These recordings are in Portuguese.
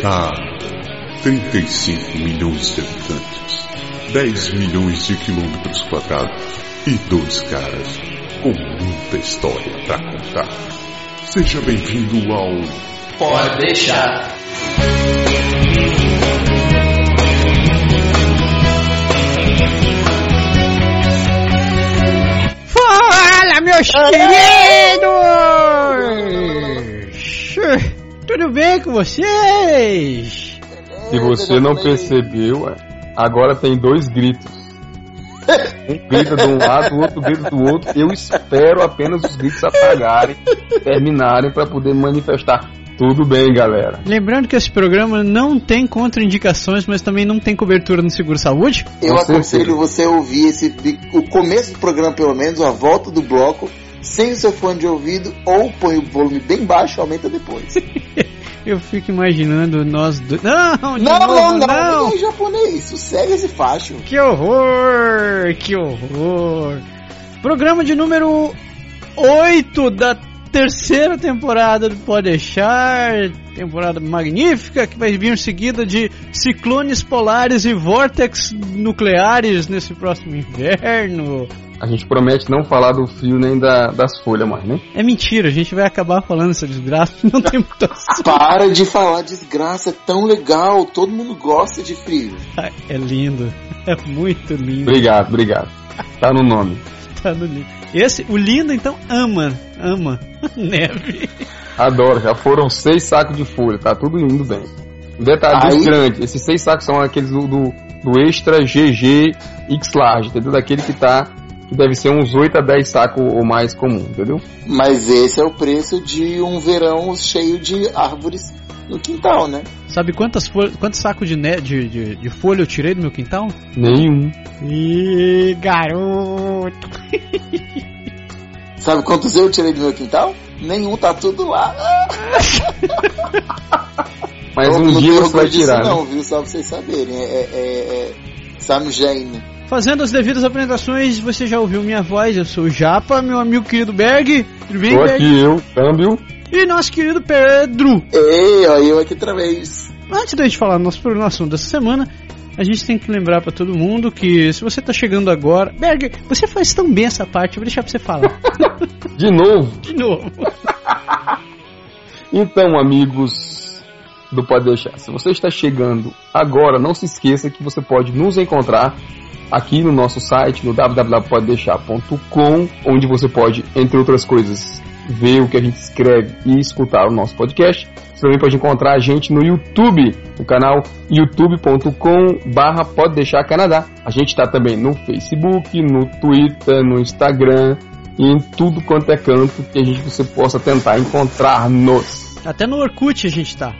Cara, 35 milhões de habitantes, 10 milhões de quilômetros quadrados e dois caras com muita história pra contar. Seja bem-vindo ao Pode deixar. Fala, meus queridos! Tudo bem com vocês? Se você não percebeu, é, agora tem dois gritos. Um grita de um lado, o outro grita do outro. Eu espero apenas os gritos apagarem, terminarem para poder manifestar. Tudo bem, galera. Lembrando que esse programa não tem contraindicações, mas também não tem cobertura no Seguro Saúde. Eu aconselho você a ouvir esse, o começo do programa, pelo menos, a volta do bloco, sem o seu fone de ouvido, ou põe o volume bem baixo e aumenta depois. Eu fico imaginando nós dois. Não, não, novo, não, não, não! não, é japonês, sossega esse facho. Que horror! Que horror! Programa de número 8 da terceira temporada do Pode Deixar. Temporada magnífica que vai vir seguida de ciclones polares e vórtex nucleares nesse próximo inverno. A gente promete não falar do fio nem da- das folhas mais, né? É mentira, a gente vai acabar falando essa desgraça. Não tem muito assunto. Para de falar desgraça, é tão legal, todo mundo gosta de frio. É lindo. É muito lindo. Obrigado, obrigado. Tá no nome. Tá no lindo. Esse, o lindo, então, ama. Ama. Neve. Adoro, já foram seis sacos de folha, tá tudo indo bem. Um detalhe Aí- dos grandes, esses seis sacos são aqueles do, do, do Extra GG X Large, entendeu? Daquele que tá, que deve ser uns 8 a 10 sacos ou mais comum, entendeu? Mas esse é o preço de um verão cheio de árvores no quintal, né? Sabe quantas folhas, quantos sacos de, ne- de, de, de folha eu tirei do meu quintal? Nenhum. Ih, garoto. Sabe quantos eu tirei do meu quintal? Nenhum, tá tudo lá. Mas Eu um não dia você vai tirar, Não, né? viu? Só pra vocês saberem. É, é, é Sam Jane. Fazendo as devidas apresentações, você já ouviu minha voz, eu sou o Japa, meu amigo querido Berg. Tudo bem, Tô Berg? aqui eu, câmbio. E nosso querido Pedro. Ei, ó, eu aqui outra vez. Antes da gente falar do nosso programa assunto dessa semana, a gente tem que lembrar pra todo mundo que se você tá chegando agora. Berg, você faz tão bem essa parte, eu vou deixar pra você falar. De novo. De novo. Então, amigos do Pode Deixar, se você está chegando agora, não se esqueça que você pode nos encontrar aqui no nosso site, no www.podedeixar.com, onde você pode, entre outras coisas, ver o que a gente escreve e escutar o nosso podcast. Você também pode encontrar a gente no YouTube, no canal youtube.com barra Pode Deixar Canadá. A gente está também no Facebook, no Twitter, no Instagram e em tudo quanto é canto que a gente você possa tentar encontrar-nos. Até no Orkut a gente tá.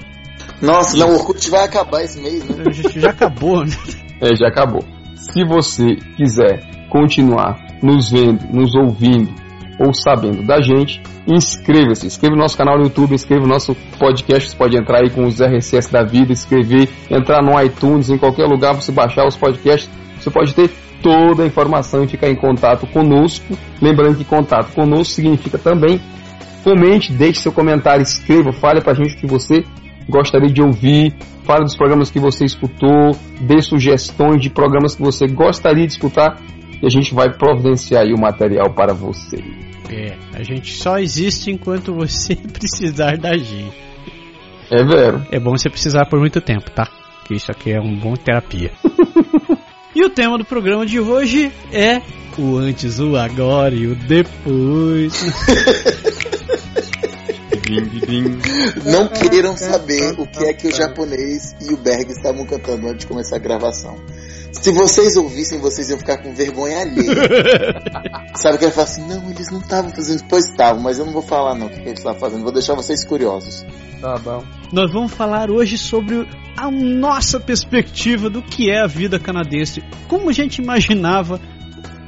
Nossa, não, o Orkut vai acabar esse mês, né? A gente já acabou, né? É, já acabou. Se você quiser continuar nos vendo, nos ouvindo ou sabendo da gente, inscreva-se. Inscreva no nosso canal no YouTube, inscreva no nosso podcast. Você pode entrar aí com os RSS da vida, escrever, entrar no iTunes, em qualquer lugar, você baixar os podcasts. Você pode ter toda a informação e ficar em contato conosco. Lembrando que contato conosco significa também comente, deixe seu comentário, escreva, fale pra gente o que você gostaria de ouvir, fale dos programas que você escutou, dê sugestões de programas que você gostaria de escutar e a gente vai providenciar o material para você. É, a gente só existe enquanto você precisar da gente. É vero. É bom você precisar por muito tempo, tá? Que isso aqui é um bom terapia. e o tema do programa de hoje é o antes, o agora e o depois. Não queiram saber o que é que o japonês e o Berg estavam cantando antes de começar a gravação. Se vocês ouvissem, vocês iam ficar com vergonha alheia. Sabe que ele fala assim, não, eles não estavam fazendo, pois estavam, mas eu não vou falar não o que que eles estavam fazendo, vou deixar vocês curiosos. Tá bom. Nós vamos falar hoje sobre a nossa perspectiva do que é a vida canadense, como a gente imaginava,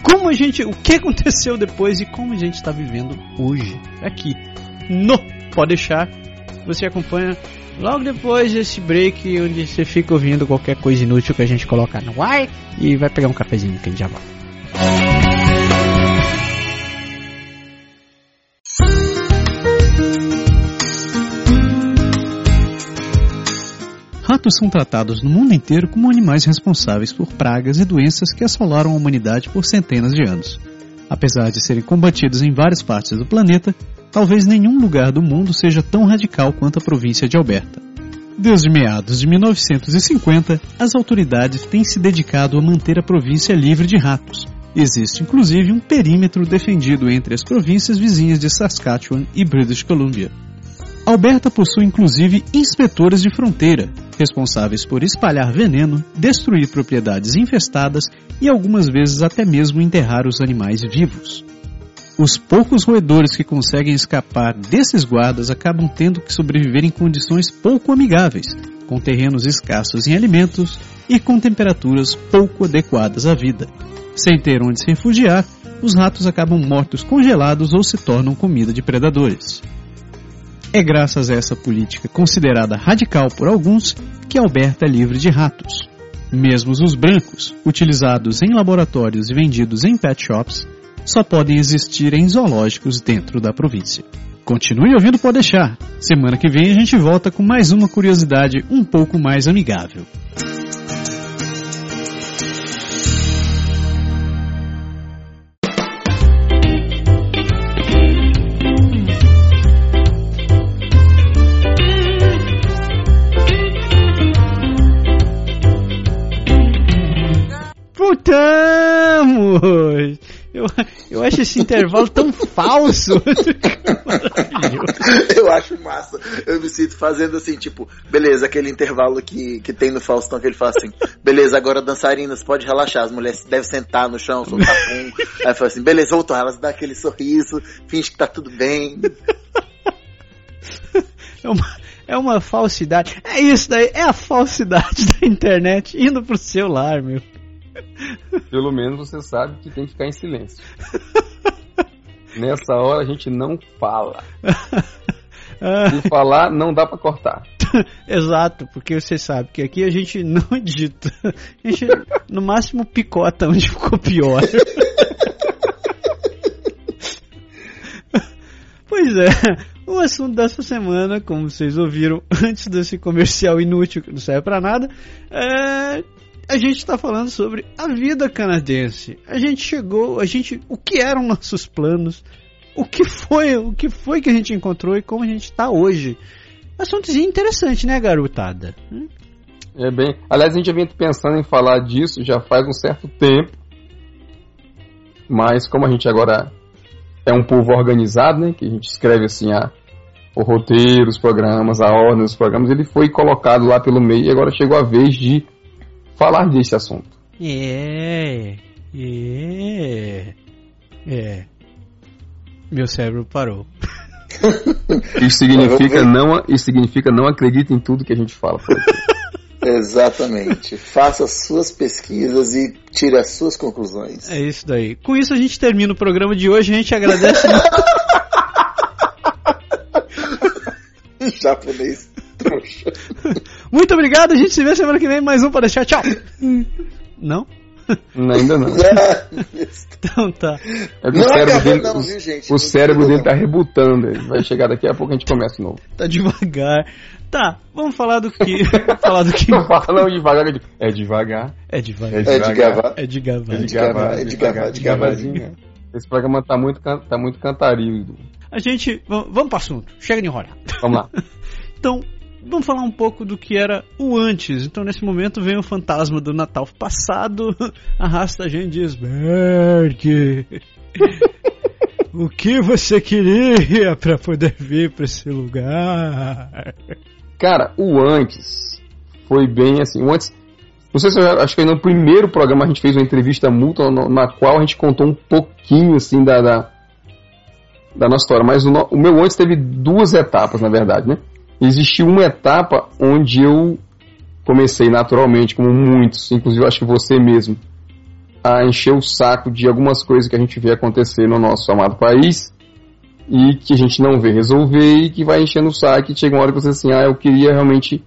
como a gente, o que aconteceu depois e como a gente está vivendo hoje aqui no Pode deixar. Você acompanha logo depois desse break onde você fica ouvindo qualquer coisa inútil que a gente coloca no ar e vai pegar um cafezinho que a gente já volta. ratos são tratados no mundo inteiro como animais responsáveis por pragas e doenças que assolaram a humanidade por centenas de anos. Apesar de serem combatidos em várias partes do planeta, talvez nenhum lugar do mundo seja tão radical quanto a província de Alberta. Desde meados de 1950, as autoridades têm se dedicado a manter a província livre de ratos. Existe inclusive um perímetro defendido entre as províncias vizinhas de Saskatchewan e British Columbia. Alberta possui inclusive inspetores de fronteira, responsáveis por espalhar veneno, destruir propriedades infestadas e algumas vezes até mesmo enterrar os animais vivos. Os poucos roedores que conseguem escapar desses guardas acabam tendo que sobreviver em condições pouco amigáveis, com terrenos escassos em alimentos e com temperaturas pouco adequadas à vida. Sem ter onde se refugiar, os ratos acabam mortos congelados ou se tornam comida de predadores. É graças a essa política considerada radical por alguns que Alberta é livre de ratos. Mesmo os brancos, utilizados em laboratórios e vendidos em pet shops, só podem existir em zoológicos dentro da província. Continue ouvindo Pode deixar. Semana que vem a gente volta com mais uma curiosidade um pouco mais amigável. Voltamos! Eu, eu acho esse intervalo tão falso. eu acho massa. Eu me sinto fazendo assim, tipo, beleza, aquele intervalo que, que tem no Faustão que ele fala assim, beleza, agora dançarinas, pode relaxar, as mulheres devem sentar no chão, soltar pum. Aí fala assim, beleza, voltou, elas dão aquele sorriso, finge que tá tudo bem. É uma, é uma falsidade. É isso daí, é a falsidade da internet indo pro celular, meu. Pelo menos você sabe que tem que ficar em silêncio. Nessa hora a gente não fala. Se falar, não dá para cortar. Exato, porque você sabe que aqui a gente não edita. A gente, no máximo, picota onde ficou pior. pois é, o assunto dessa semana, como vocês ouviram antes desse comercial inútil que não serve para nada, é a gente está falando sobre a vida canadense. A gente chegou, a gente, o que eram nossos planos, o que foi, o que foi que a gente encontrou e como a gente está hoje. Assuntozinho interessante, né, garotada? Hum? É bem. Aliás, a gente já vinha pensando em falar disso já faz um certo tempo. Mas como a gente agora é um povo organizado, né, que a gente escreve assim a o roteiro, os programas, a ordem dos programas, ele foi colocado lá pelo meio e agora chegou a vez de falar desse assunto. É, é, é. Meu cérebro parou. Isso significa não, isso significa não acredita em tudo que a gente fala. Exatamente. Faça suas pesquisas e tire as suas conclusões. É isso daí. Com isso a gente termina o programa de hoje. A gente agradece. Japonês trouxa. Muito obrigado, a gente se vê semana que vem mais um para deixar. Tchau. Não? não ainda não. então tá. É o cérebro, dele, não, viu, gente? O cérebro dele tá rebutando. Ele vai chegar daqui a pouco a gente começa de novo. Tá devagar. Tá, vamos falar do que. falar do que. Não fala devagar. É devagar. É devagar. É de gavar. É de gavar. É de gavar. É de gavar. É de gavarzinho. Esse programa tá muito, tá muito cantarilho. A gente. Vamos pro assunto. Chega de enrolar. Vamos lá. então, vamos falar um pouco do que era o antes. Então, nesse momento, vem o fantasma do Natal passado, arrasta a gente e diz: Berg, o que você queria para poder vir para esse lugar? Cara, o antes foi bem assim. O antes. Não sei se eu acho que no primeiro programa a gente fez uma entrevista mútua na qual a gente contou um pouquinho assim da, da, da nossa história. Mas o, o meu antes teve duas etapas, na verdade, né? Existiu uma etapa onde eu comecei naturalmente, como muitos, inclusive acho que você mesmo, a encher o saco de algumas coisas que a gente vê acontecer no nosso amado país e que a gente não vê resolver e que vai enchendo o saco e chega uma hora que você assim, ah, eu queria realmente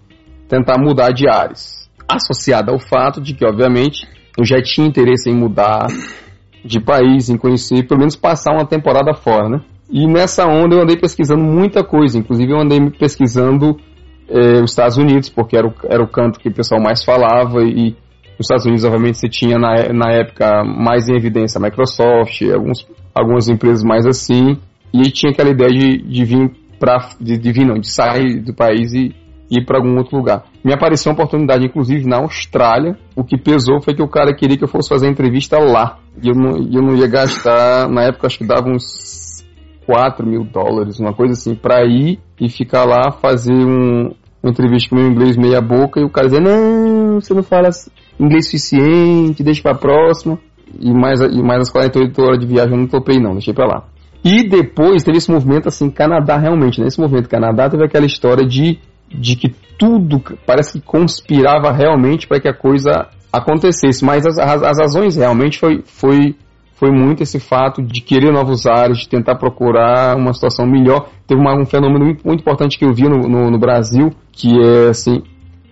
tentar mudar de áreas. Associado ao fato de que, obviamente, eu já tinha interesse em mudar de país, em conhecer, pelo menos passar uma temporada fora, né? E nessa onda eu andei pesquisando muita coisa, inclusive eu andei pesquisando é, os Estados Unidos, porque era o, era o canto que o pessoal mais falava e os Estados Unidos, obviamente, você tinha na, na época mais em evidência a Microsoft, alguns, algumas empresas mais assim, e tinha aquela ideia de, de vir para de, de vir não, de sair do país e ir para algum outro lugar. Me apareceu uma oportunidade, inclusive, na Austrália. O que pesou foi que o cara queria que eu fosse fazer a entrevista lá. E eu não, eu não ia gastar, na época, acho que dava uns 4 mil dólares, uma coisa assim, para ir e ficar lá, fazer um, uma entrevista com meu inglês meia boca. E o cara dizia: Não, você não fala inglês suficiente, deixa pra próxima. E mais, e mais as 48 horas de viagem eu não topei, não, deixei pra lá. E depois teve esse movimento assim, Canadá realmente. Nesse movimento Canadá teve aquela história de, de que tudo parece que conspirava realmente para que a coisa acontecesse. Mas as, as, as, razões realmente foi, foi, foi muito esse fato de querer novos ares, de tentar procurar uma situação melhor. Teve uma, um fenômeno muito, importante que eu vi no, no, no Brasil, que é assim,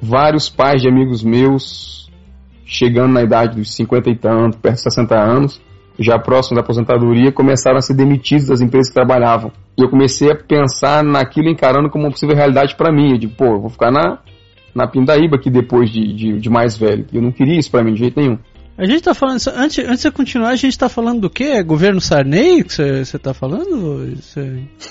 vários pais de amigos meus chegando na idade dos 50 e tanto, perto de 60 anos, já próximo da aposentadoria, começaram a ser demitidos das empresas que trabalhavam. E eu comecei a pensar naquilo encarando como uma possível realidade para mim. Eu digo, pô, eu vou ficar na, na Pindaíba aqui depois de, de, de mais velho. Eu não queria isso para mim de jeito nenhum. A gente tá falando. Antes, antes de continuar, a gente tá falando do quê? É governo Sarney que você tá falando? Isso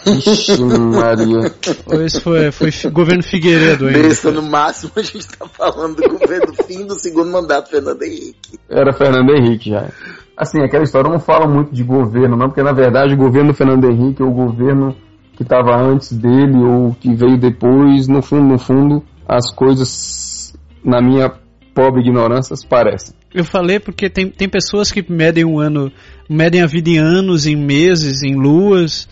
Ixi, Maria. Ou isso foi, foi governo Figueiredo ainda? Besta, no máximo a gente tá falando do governo fim do segundo mandato Fernando Henrique. Era Fernando Henrique já. Assim, aquela história não fala muito de governo, não, porque na verdade o governo Fernando Henrique ou o governo que estava antes dele ou que veio depois, no fundo, no fundo, as coisas, na minha pobre ignorância, parecem. Eu falei porque tem, tem pessoas que medem um ano, medem a vida em anos, em meses, em luas.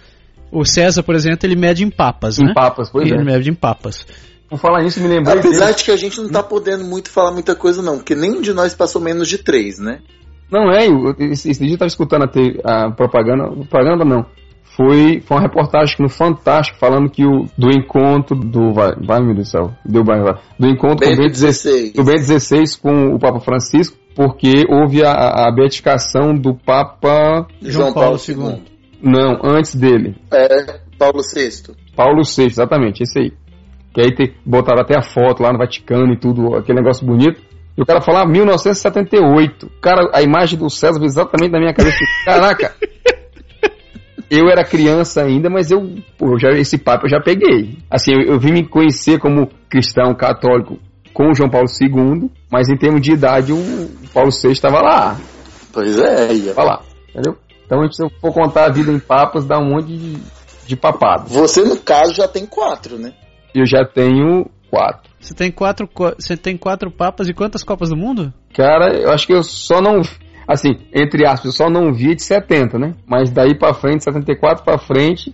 O César, por exemplo, ele mede em papas, em né? Em papas, pois ele é. Ele mede em papas. Por falar nisso, me lembrei. Apesar dele. de que a gente não tá podendo muito falar muita coisa, não, porque nenhum de nós passou menos de três, né? Não é, eu, esse, esse dia eu tava escutando a, a propaganda. Propaganda não. Foi, foi uma reportagem no Fantástico falando que o do encontro do vai, vai meu Deus do céu, deu bem, vai, do encontro Bento com o B16, do B16 com o Papa Francisco, porque houve a, a beatificação do Papa João, João Paulo, Paulo II. Não, antes dele. É, Paulo VI. Paulo VI, exatamente, esse aí. Que aí te, botaram até a foto lá no Vaticano e tudo, aquele negócio bonito. E o cara falava 1978. Cara, a imagem do César exatamente na minha cabeça. Caraca! Eu era criança ainda, mas eu, pô, já, esse papo eu já peguei. Assim, eu, eu vim me conhecer como cristão católico com o João Paulo II, mas em termos de idade o Paulo VI estava lá. Pois é, ia. Estava lá, entendeu? Então, se eu for contar a vida em papas, dá um monte de, de papado. Você, no caso, já tem quatro, né? Eu já tenho quatro. Você tem quatro, você tem quatro papas e quantas Copas do Mundo? Cara, eu acho que eu só não. Assim, entre aspas, eu só não via de 70, né? Mas daí pra frente, 74 pra frente.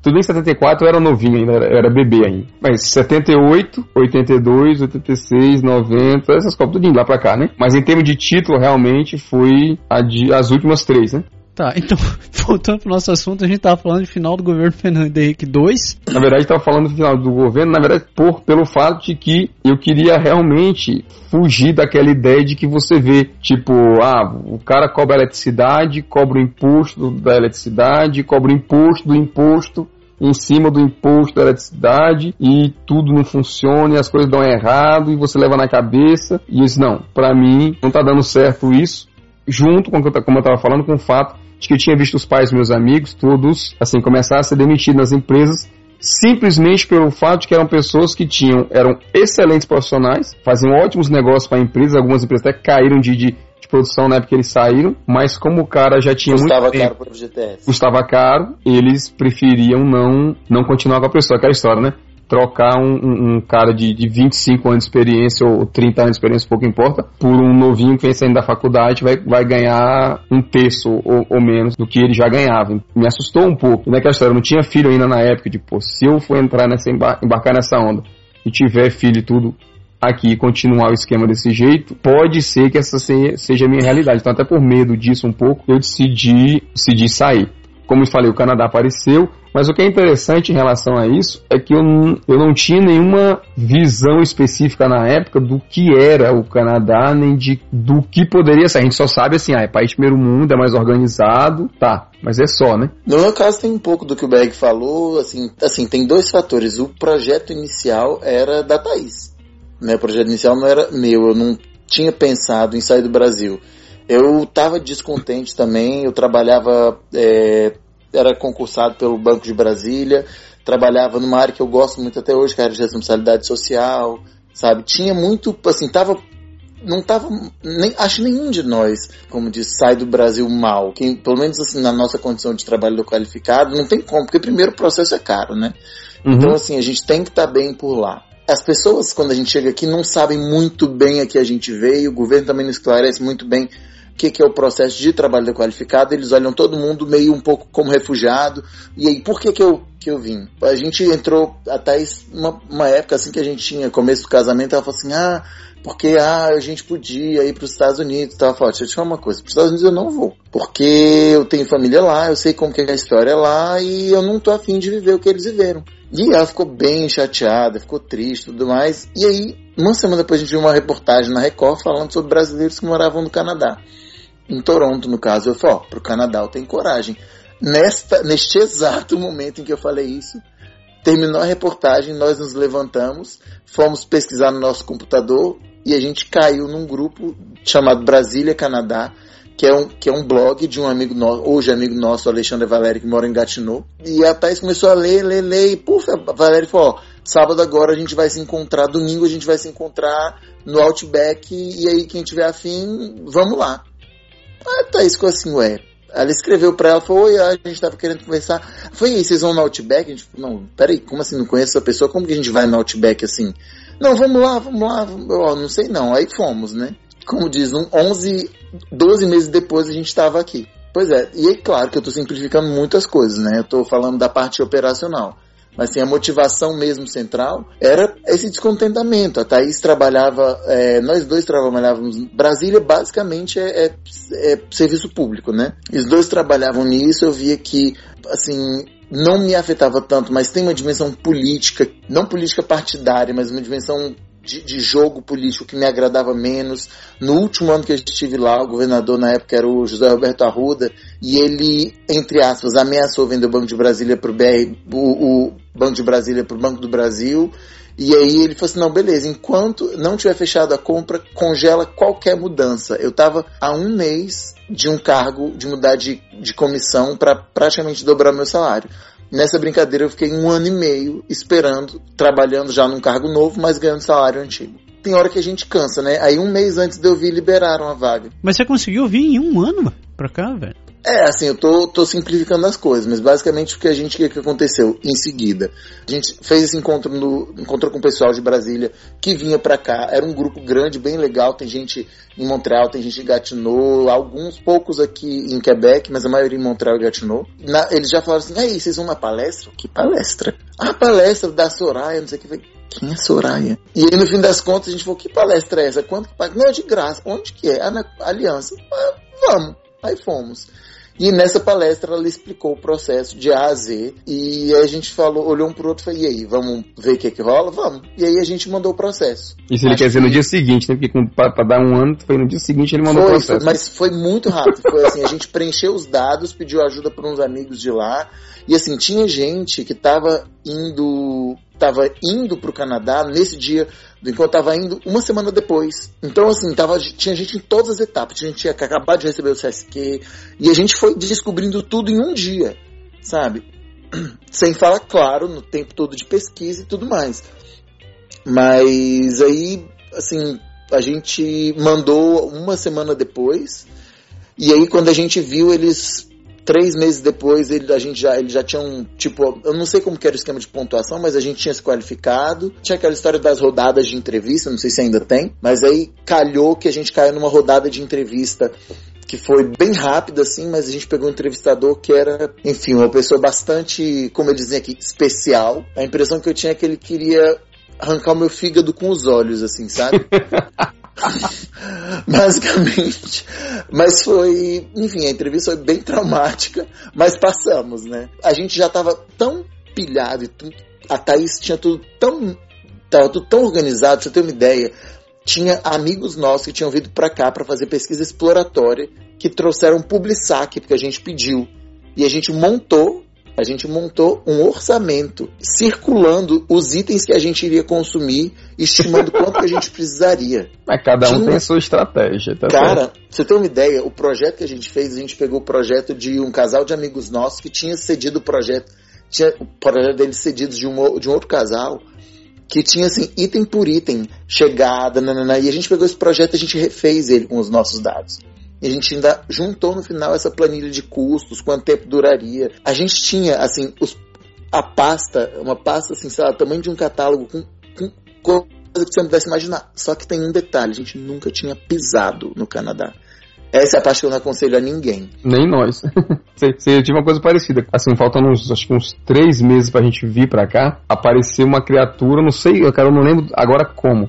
Tudo em 74 eu era novinho ainda, eu era bebê ainda. Mas 78, 82, 86, 90, essas Copas tudo lá pra cá, né? Mas em termos de título, realmente foi de, as últimas três, né? Tá, então, voltando pro nosso assunto, a gente tava falando de final do governo Fernando Henrique II. Na verdade, estava falando do final do governo, na verdade, por, pelo fato de que eu queria realmente fugir daquela ideia de que você vê, tipo, ah, o cara cobra eletricidade, cobra o imposto da eletricidade, cobra o imposto do imposto em cima do imposto da eletricidade e tudo não funciona e as coisas dão errado e você leva na cabeça e isso não, para mim não tá dando certo isso, junto com como eu tava falando com o fato de que eu tinha visto os pais meus amigos, todos, assim, começar a ser demitidos nas empresas, simplesmente pelo fato de que eram pessoas que tinham, eram excelentes profissionais, faziam ótimos negócios para a empresa, algumas empresas até caíram de, de, de, produção na época que eles saíram, mas como o cara já tinha custava muito tempo, caro FGTS. custava caro, eles preferiam não, não continuar com a pessoa, aquela história, né? Trocar um, um, cara de, de 25 anos de experiência ou 30 anos de experiência, pouco importa, por um novinho que vem saindo da faculdade, vai, vai ganhar um terço ou, ou, menos do que ele já ganhava. Me assustou um pouco. Naquela história, eu não tinha filho ainda na época, de, pô, se eu for entrar nessa, embarcar nessa onda e tiver filho e tudo aqui continuar o esquema desse jeito, pode ser que essa seja a minha realidade. Então, até por medo disso um pouco, eu decidi, decidi sair. Como eu falei, o Canadá apareceu, mas o que é interessante em relação a isso é que eu, eu não tinha nenhuma visão específica na época do que era o Canadá, nem de do que poderia ser. A gente só sabe assim, ah, é país primeiro mundo, é mais organizado, tá. Mas é só, né? No meu caso tem um pouco do que o Berg falou, assim, assim, tem dois fatores. O projeto inicial era da Thaís. Né? O projeto inicial não era meu, eu não tinha pensado em sair do Brasil. Eu estava descontente também, eu trabalhava, é, era concursado pelo Banco de Brasília, trabalhava numa área que eu gosto muito até hoje, que era de responsabilidade social, sabe? Tinha muito, assim, tava não tava nem acho nenhum de nós, como diz, sai do Brasil mal. Que, pelo menos assim na nossa condição de trabalho qualificado, não tem como, porque primeiro o processo é caro, né? Uhum. Então assim, a gente tem que estar tá bem por lá as pessoas, quando a gente chega aqui, não sabem muito bem a que a gente veio, o governo também não esclarece muito bem que, que é o processo de trabalho qualificado, eles olham todo mundo meio um pouco como refugiado, e aí, por que que eu, que eu vim? A gente entrou até uma, uma época assim que a gente tinha, começo do casamento, ela falou assim, ah, porque ah, a gente podia ir para os Estados Unidos. Tava falando, deixa eu te falar uma coisa, para os Estados Unidos eu não vou, porque eu tenho família lá, eu sei como que é a história lá e eu não tô afim de viver o que eles viveram. E ela ficou bem chateada, ficou triste tudo mais. E aí, uma semana depois, a gente viu uma reportagem na Record falando sobre brasileiros que moravam no Canadá. Em Toronto, no caso. Eu falei, ó, pro Canadá eu tenho coragem. Nesta, neste exato momento em que eu falei isso, terminou a reportagem, nós nos levantamos, fomos pesquisar no nosso computador e a gente caiu num grupo chamado Brasília Canadá, que é um, que é um blog de um amigo nosso, hoje amigo nosso, Alexandre Valério, que mora em Gatineau. E a Thais começou a ler, ler, ler, e puf, a Valério falou, ó, sábado agora a gente vai se encontrar, domingo a gente vai se encontrar no Outback, e aí quem tiver afim, vamos lá. A Thaís ficou assim, ué, ela escreveu pra ela, falou, oi, a gente tava querendo conversar. Foi aí, vocês vão no Outback? A gente falou, não, peraí, como assim, não conheço essa pessoa? Como que a gente vai no Outback assim? Não, vamos lá, vamos lá. Eu, não sei não. Aí fomos, né? Como diz, um 11, 12 meses depois a gente estava aqui. Pois é, e é claro que eu estou simplificando muitas coisas, né? Eu estou falando da parte operacional. Mas assim, a motivação mesmo central era esse descontentamento. A Thaís trabalhava, é, nós dois trabalhávamos. Brasília basicamente é, é, é serviço público, né? Os dois trabalhavam nisso, eu via que, assim, não me afetava tanto, mas tem uma dimensão política, não política partidária, mas uma dimensão de, de, jogo político que me agradava menos. No último ano que eu estive lá, o governador na época era o José Roberto Arruda, e ele, entre aspas, ameaçou vender o Banco de Brasília para o o Banco de Brasília para o Banco do Brasil. E aí ele falou assim: não, beleza, enquanto não tiver fechado a compra, congela qualquer mudança. Eu estava há um mês de um cargo, de mudar de, de comissão para praticamente dobrar meu salário. Nessa brincadeira eu fiquei um ano e meio esperando, trabalhando já num cargo novo, mas ganhando salário antigo. Tem hora que a gente cansa, né? Aí um mês antes de eu vir liberaram a vaga. Mas você conseguiu vir em um ano pra cá, velho? É, assim, eu tô, tô simplificando as coisas, mas basicamente o que a gente o que, aconteceu em seguida. A gente fez esse encontro no encontrou com o pessoal de Brasília que vinha para cá. Era um grupo grande, bem legal. Tem gente em Montreal, tem gente em Gatineau, alguns poucos aqui em Quebec, mas a maioria em Montreal e Gatineau. Na, eles já falaram assim: aí, vocês vão na palestra? Que palestra? A palestra da Soraya, não sei o que. Quem é Soraya? E aí, no fim das contas, a gente falou: que palestra é essa? Quanto que paga? Não, é de graça. Onde que é? Ah, na Aliança. Ah, vamos. Aí fomos. E nessa palestra ela explicou o processo de A a Z. E aí a gente falou, olhou um pro outro e falou: e aí, vamos ver o que é que rola? Vamos. E aí a gente mandou o processo. Isso ele Acho quer dizer que... no dia seguinte, né? Porque pra, pra, dar um ano, foi no dia seguinte ele mandou foi, o processo. Foi, mas foi muito rápido. Foi assim: a gente preencheu os dados, pediu ajuda para uns amigos de lá. E assim, tinha gente que tava indo estava indo para o Canadá nesse dia do encontro, estava indo uma semana depois. Então, assim, tava, tinha gente em todas as etapas. Tinha gente que acabado de receber o CSQ. E a gente foi descobrindo tudo em um dia, sabe? Sem falar, claro, no tempo todo de pesquisa e tudo mais. Mas aí, assim, a gente mandou uma semana depois. E aí, quando a gente viu, eles Três meses depois, ele, a gente já, ele já tinha um, tipo, eu não sei como que era o esquema de pontuação, mas a gente tinha se qualificado. Tinha aquela história das rodadas de entrevista, não sei se ainda tem, mas aí calhou que a gente caiu numa rodada de entrevista que foi bem rápida, assim, mas a gente pegou um entrevistador que era, enfim, uma pessoa bastante, como eles dizem aqui, especial. A impressão que eu tinha é que ele queria arrancar o meu fígado com os olhos, assim, sabe? Basicamente. Mas foi. Enfim, a entrevista foi bem traumática, mas passamos, né? A gente já tava tão pilhado e a Thaís tinha tudo tão. Tava tudo tão organizado, pra você ter uma ideia. Tinha amigos nossos que tinham vindo para cá para fazer pesquisa exploratória que trouxeram Publisac, porque a gente pediu. E a gente montou a gente montou um orçamento circulando os itens que a gente iria consumir, estimando quanto que a gente precisaria. Mas cada um Tinha... tem sua estratégia, tá Cara, certo? você tem uma ideia, o projeto que a gente fez, a gente pegou o projeto de um casal de amigos nossos que tinha cedido o projeto, tinha o projeto deles cedidos de um, de um outro casal, que tinha assim, item por item, chegada, nanana, e a gente pegou esse projeto e a gente refez ele com os nossos dados. E a gente ainda juntou no final essa planilha de custos, quanto tempo duraria. A gente tinha, assim, os, a pasta, uma pasta, assim, sei lá, tamanho de um catálogo com, com coisa que você não pudesse imaginar. Só que tem um detalhe, a gente nunca tinha pisado no Canadá. Essa é a parte que eu não aconselho a ninguém. Nem nós. Você tive uma coisa parecida. Assim, faltando uns, acho que uns três meses pra gente vir pra cá, apareceu uma criatura, não sei, cara, eu não lembro agora como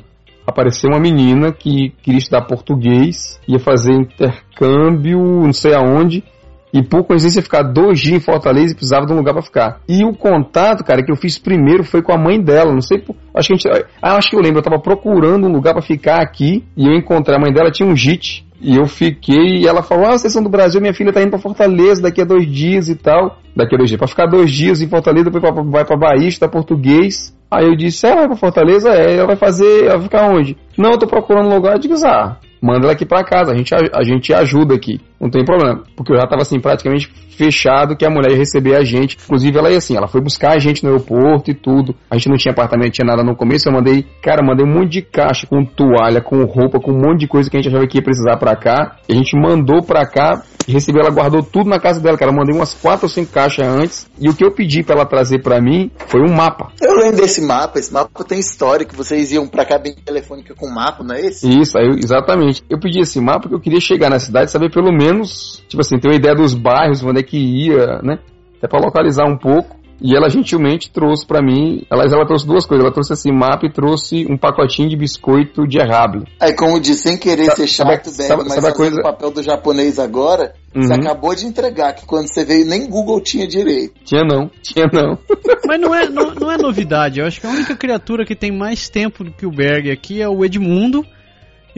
apareceu uma menina que queria estudar português, ia fazer intercâmbio, não sei aonde, e por coincidência ficar dois dias em Fortaleza e precisava de um lugar para ficar. E o contato, cara, que eu fiz primeiro foi com a mãe dela. Não sei, acho que a gente, ah, acho que eu lembro. Eu tava procurando um lugar para ficar aqui e eu encontrei a mãe dela tinha um JIT e eu fiquei e ela falou: "Ah, vocês são do Brasil, minha filha tá indo para Fortaleza daqui a dois dias e tal. Daqui a dois dias para ficar dois dias em Fortaleza, depois vai para Bahia, estudar português." Aí eu disse, ela vai pra Fortaleza? É, ela vai fazer, ela vai ficar onde? Não, eu tô procurando um lugar, eu digo, ah, manda ela aqui pra casa, a gente, a, a gente ajuda aqui, não tem problema. Porque eu já tava assim, praticamente fechado que a mulher ia receber a gente. Inclusive, ela ia assim, ela foi buscar a gente no aeroporto e tudo. A gente não tinha apartamento, tinha nada no começo. Eu mandei, cara, mandei um monte de caixa com toalha, com roupa, com um monte de coisa que a gente achava que ia precisar pra cá. E a gente mandou pra cá e recebeu, ela guardou tudo na casa dela, cara. Eu mandei umas quatro ou cinco caixas antes. E o que eu pedi pra ela trazer pra mim foi um mapa. Eu lembro desse mapa, esse mapa tem história, que vocês iam pra cá bem telefônica com mapa, não é esse? Isso, aí, exatamente. Eu pedi esse mapa porque eu queria chegar na cidade e saber pelo menos, tipo assim, ter uma ideia dos bairros, onde é que ia, né? Até para localizar um pouco. E ela gentilmente trouxe para mim, ela, ela trouxe duas coisas, ela trouxe esse mapa e trouxe um pacotinho de biscoito de errable. Aí como disse, sem querer ser chato, sabe, sabe, mas sabe coisa... o papel do japonês agora, uhum. você acabou de entregar, que quando você veio nem Google tinha direito. Tinha não, tinha não. Mas não é, não, não é novidade, eu acho que a única criatura que tem mais tempo do que o Berg aqui é o Edmundo,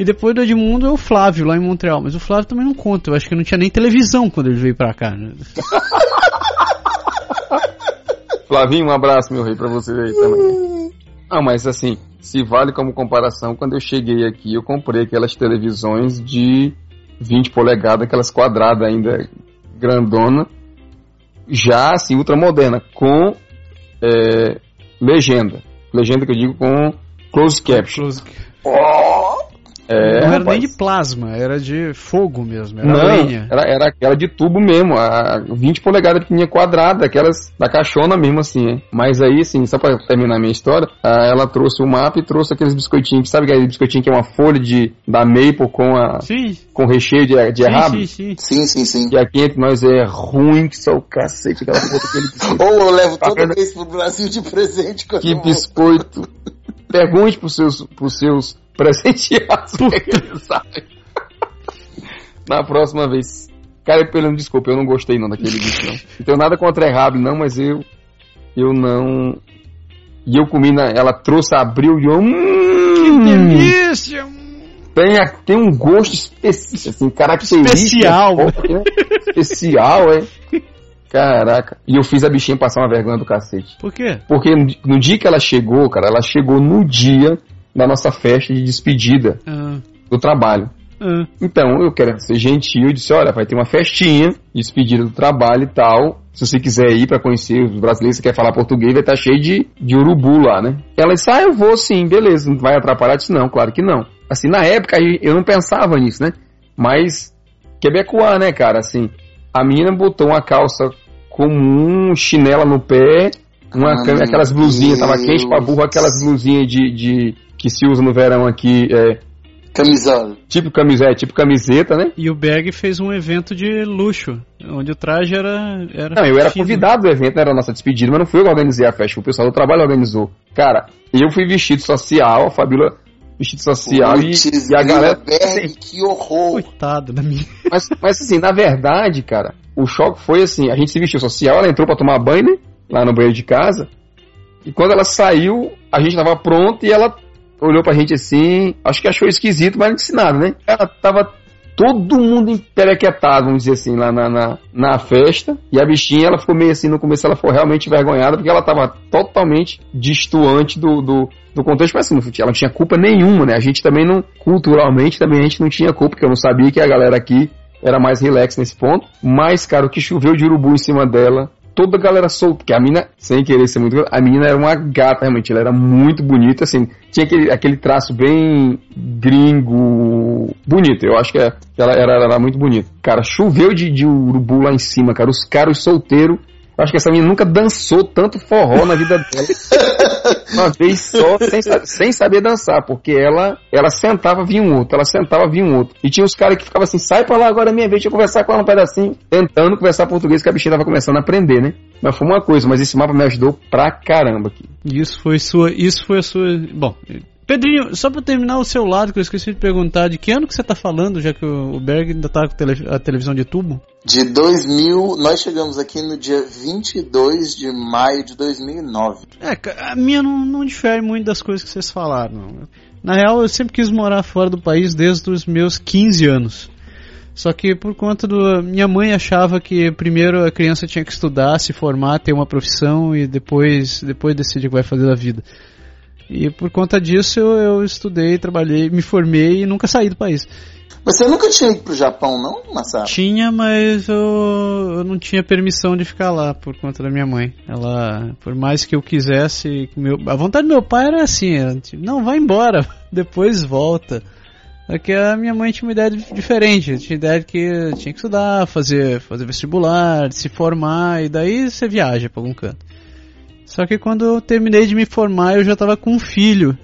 e depois do Edmundo é o Flávio lá em Montreal. Mas o Flávio também não conta. Eu acho que não tinha nem televisão quando ele veio pra cá. Né? Flavinho, um abraço, meu rei, pra você aí também. Ah, mas assim, se vale como comparação, quando eu cheguei aqui, eu comprei aquelas televisões de 20 polegadas, aquelas quadradas ainda grandona, já assim, ultramoderna, com é, legenda. Legenda que eu digo com closed caption. Close... Oh! É, não era rapaz. nem de plasma, era de fogo mesmo, era não, lenha. Era, era aquela de tubo mesmo, a 20 polegadas pequenininha quadrada, aquelas da caixona mesmo assim. Hein? Mas aí, assim, só pra terminar a minha história, ela trouxe o mapa e trouxe aqueles biscoitinhos, sabe aquele biscoitinho que é uma folha de, da Maple com a sim. com recheio de, de errado? Sim, sim, sim. sim, sim, E aqui entre nós é ruim que só o cacete, aquela foto aquele biscoito. Ou eu levo toda vez pro Brasil de presente. Que biscoito. Pergunte pros seus, pros seus presenteados. Na próxima vez. Cara, pelo desculpa, eu não gostei não daquele bicho não. Não tenho nada contra errado não, mas eu eu não e eu comi na, ela trouxe, abriu e eu hum, Que delícia! Tem, tem um gosto específico, assim, característico. Especial. Né? Especial, é. Caraca. E eu fiz a bichinha passar uma vergonha do cacete. Por quê? Porque no dia que ela chegou, cara, ela chegou no dia da nossa festa de despedida ah. do trabalho. Ah. Então, eu quero ser gentil e disse, olha, vai ter uma festinha de despedida do trabalho e tal. Se você quiser ir para conhecer os brasileiros, você quer falar português, vai estar cheio de, de urubu lá, né? Ela disse, ah, eu vou sim, beleza, não vai atrapalhar? Eu disse, não, claro que não. Assim, na época eu não pensava nisso, né? Mas, quebecoar, né, cara, assim, a menina botou uma calça comum, chinela no pé, uma, ah, aquelas blusinhas, tava quente pra burro, aquelas blusinhas de, de, que se usa no verão aqui, é, Camisola. Tipo camiseta, tipo camiseta, né? E o Berg fez um evento de luxo, onde o traje era. era não, eu era convidado do evento, não era a nossa despedida, mas não fui eu que organizei a festa, o pessoal do trabalho organizou. Cara, eu fui vestido social, a Fabíola vestido social e, Putz, e a galera. Berg, assim, que horror. Coitado da minha. mas, mas assim, na verdade, cara, o choque foi assim: a gente se vestiu social, ela entrou pra tomar banho, né? Lá no banheiro de casa. E quando ela saiu, a gente tava pronto e ela olhou pra gente assim, acho que achou esquisito, mas não disse nada, né? Ela tava todo mundo emperequetado, vamos dizer assim, lá na, na, na, festa. E a bichinha, ela ficou meio assim, no começo ela ficou realmente envergonhada, porque ela tava totalmente distoante do, do, do contexto, mas assim, ela não tinha culpa nenhuma, né? A gente também não, culturalmente, também a gente não tinha culpa, porque eu não sabia que a galera aqui era mais relax nesse ponto. Mas, cara, o que choveu de urubu em cima dela, toda a galera solta, porque a mina, sem querer ser muito. A menina era uma gata, realmente, ela era muito bonita, assim, tinha aquele, aquele traço bem gringo, bonito, eu acho que ela era, era muito bonita. Cara, choveu de, de urubu lá em cima, cara, os caras solteiros Acho que essa menina nunca dançou tanto forró na vida dela. Uma vez só, sem, sem saber dançar, porque ela, ela sentava, vinha um outro, ela sentava, vinha um outro. E tinha os caras que ficavam assim, sai pra lá agora é minha vez, deixa eu conversar com ela um pedacinho, tentando conversar português, que a bichinha tava começando a aprender, né? Mas foi uma coisa, mas esse mapa me ajudou pra caramba aqui. Isso foi sua, isso foi a sua, bom, Pedrinho, só pra terminar o seu lado, que eu esqueci de perguntar, de que ano que você tá falando, já que o Berg ainda tá com a televisão de tubo? De 2000, nós chegamos aqui no dia 22 de maio de 2009. É, a minha não, não difere muito das coisas que vocês falaram. Na real, eu sempre quis morar fora do país desde os meus 15 anos. Só que por conta do. Minha mãe achava que primeiro a criança tinha que estudar, se formar, ter uma profissão e depois, depois decidir o que vai fazer da vida. E por conta disso eu, eu estudei, trabalhei, me formei e nunca saí do país. Mas você nunca tinha ido pro Japão, não, Massaro? Tinha, mas eu, eu, não tinha permissão de ficar lá por conta da minha mãe. Ela, por mais que eu quisesse, meu, a vontade do meu pai era assim, era, tipo, não, vai embora, depois volta. É que a minha mãe tinha uma ideia diferente, tinha ideia de que tinha que estudar, fazer, fazer vestibular, se formar, e daí você viaja para algum canto. Só que quando eu terminei de me formar, eu já tava com um filho.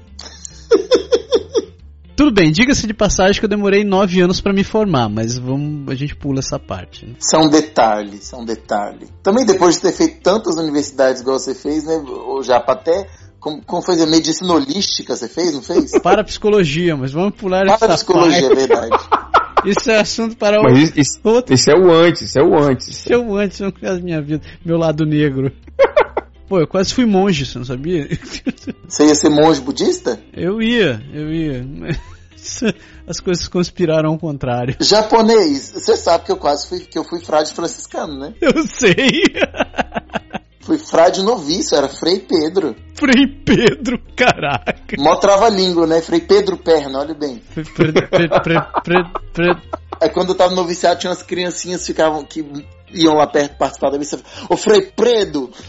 Tudo bem, diga-se de passagem que eu demorei nove anos para me formar, mas vamos, a gente pula essa parte. Né? São detalhes, são detalhes. Também depois de ter feito tantas universidades igual você fez, né, o Japa até como, como foi a medicina holística você fez, não fez? Para psicologia, mas vamos pular para essa Para psicologia, parte. é verdade. Isso é assunto para mas isso, outro. Isso é o antes, isso é o antes. Isso é o antes, não é a minha vida, meu lado negro. Pô, eu quase fui monge, você não sabia? Você ia ser monge budista? Eu ia, eu ia. As coisas conspiraram ao contrário. Japonês, você sabe que eu quase fui, que eu fui frade franciscano, né? Eu sei. Fui frade noviço, era Frei Pedro. Frei Pedro, caraca. Mó trava-língua, né? Frei Pedro Perna, olha bem. Pre, pre, pre, Aí quando eu tava no noviciado, tinha umas criancinhas que ficavam que iam lá perto participar da missa. Ô Frei Predo!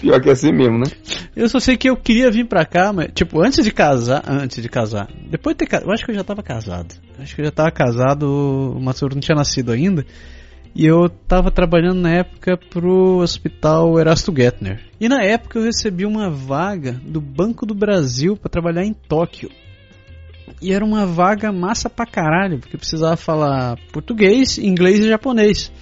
Pior que é assim mesmo, né? Eu só sei que eu queria vir pra cá, mas, tipo, antes de casar, antes de casar, depois de ter casado, eu acho que eu já tava casado. Acho que eu já tava casado, o Matsuru não tinha nascido ainda. E eu tava trabalhando na época pro hospital Erasto Gettner. E na época eu recebi uma vaga do Banco do Brasil para trabalhar em Tóquio. E era uma vaga massa pra caralho, porque precisava falar português, inglês e japonês.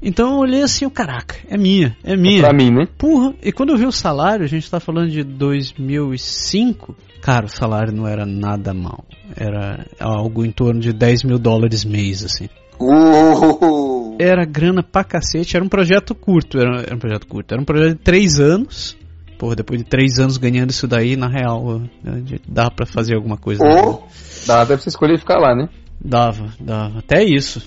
Então eu olhei assim, o caraca, é minha, é minha. É pra mim, né? Porra, e quando eu vi o salário, a gente tá falando de 2005, cara, o salário não era nada mal. Era algo em torno de 10 mil dólares mês, assim. Era grana pra cacete, era um projeto curto, era, era um projeto curto, era um projeto de 3 anos. Porra, depois de 3 anos ganhando isso daí, na real, dá pra fazer alguma coisa. Oh. Dá até pra você escolher ficar lá, né? Dava, dava. Até isso.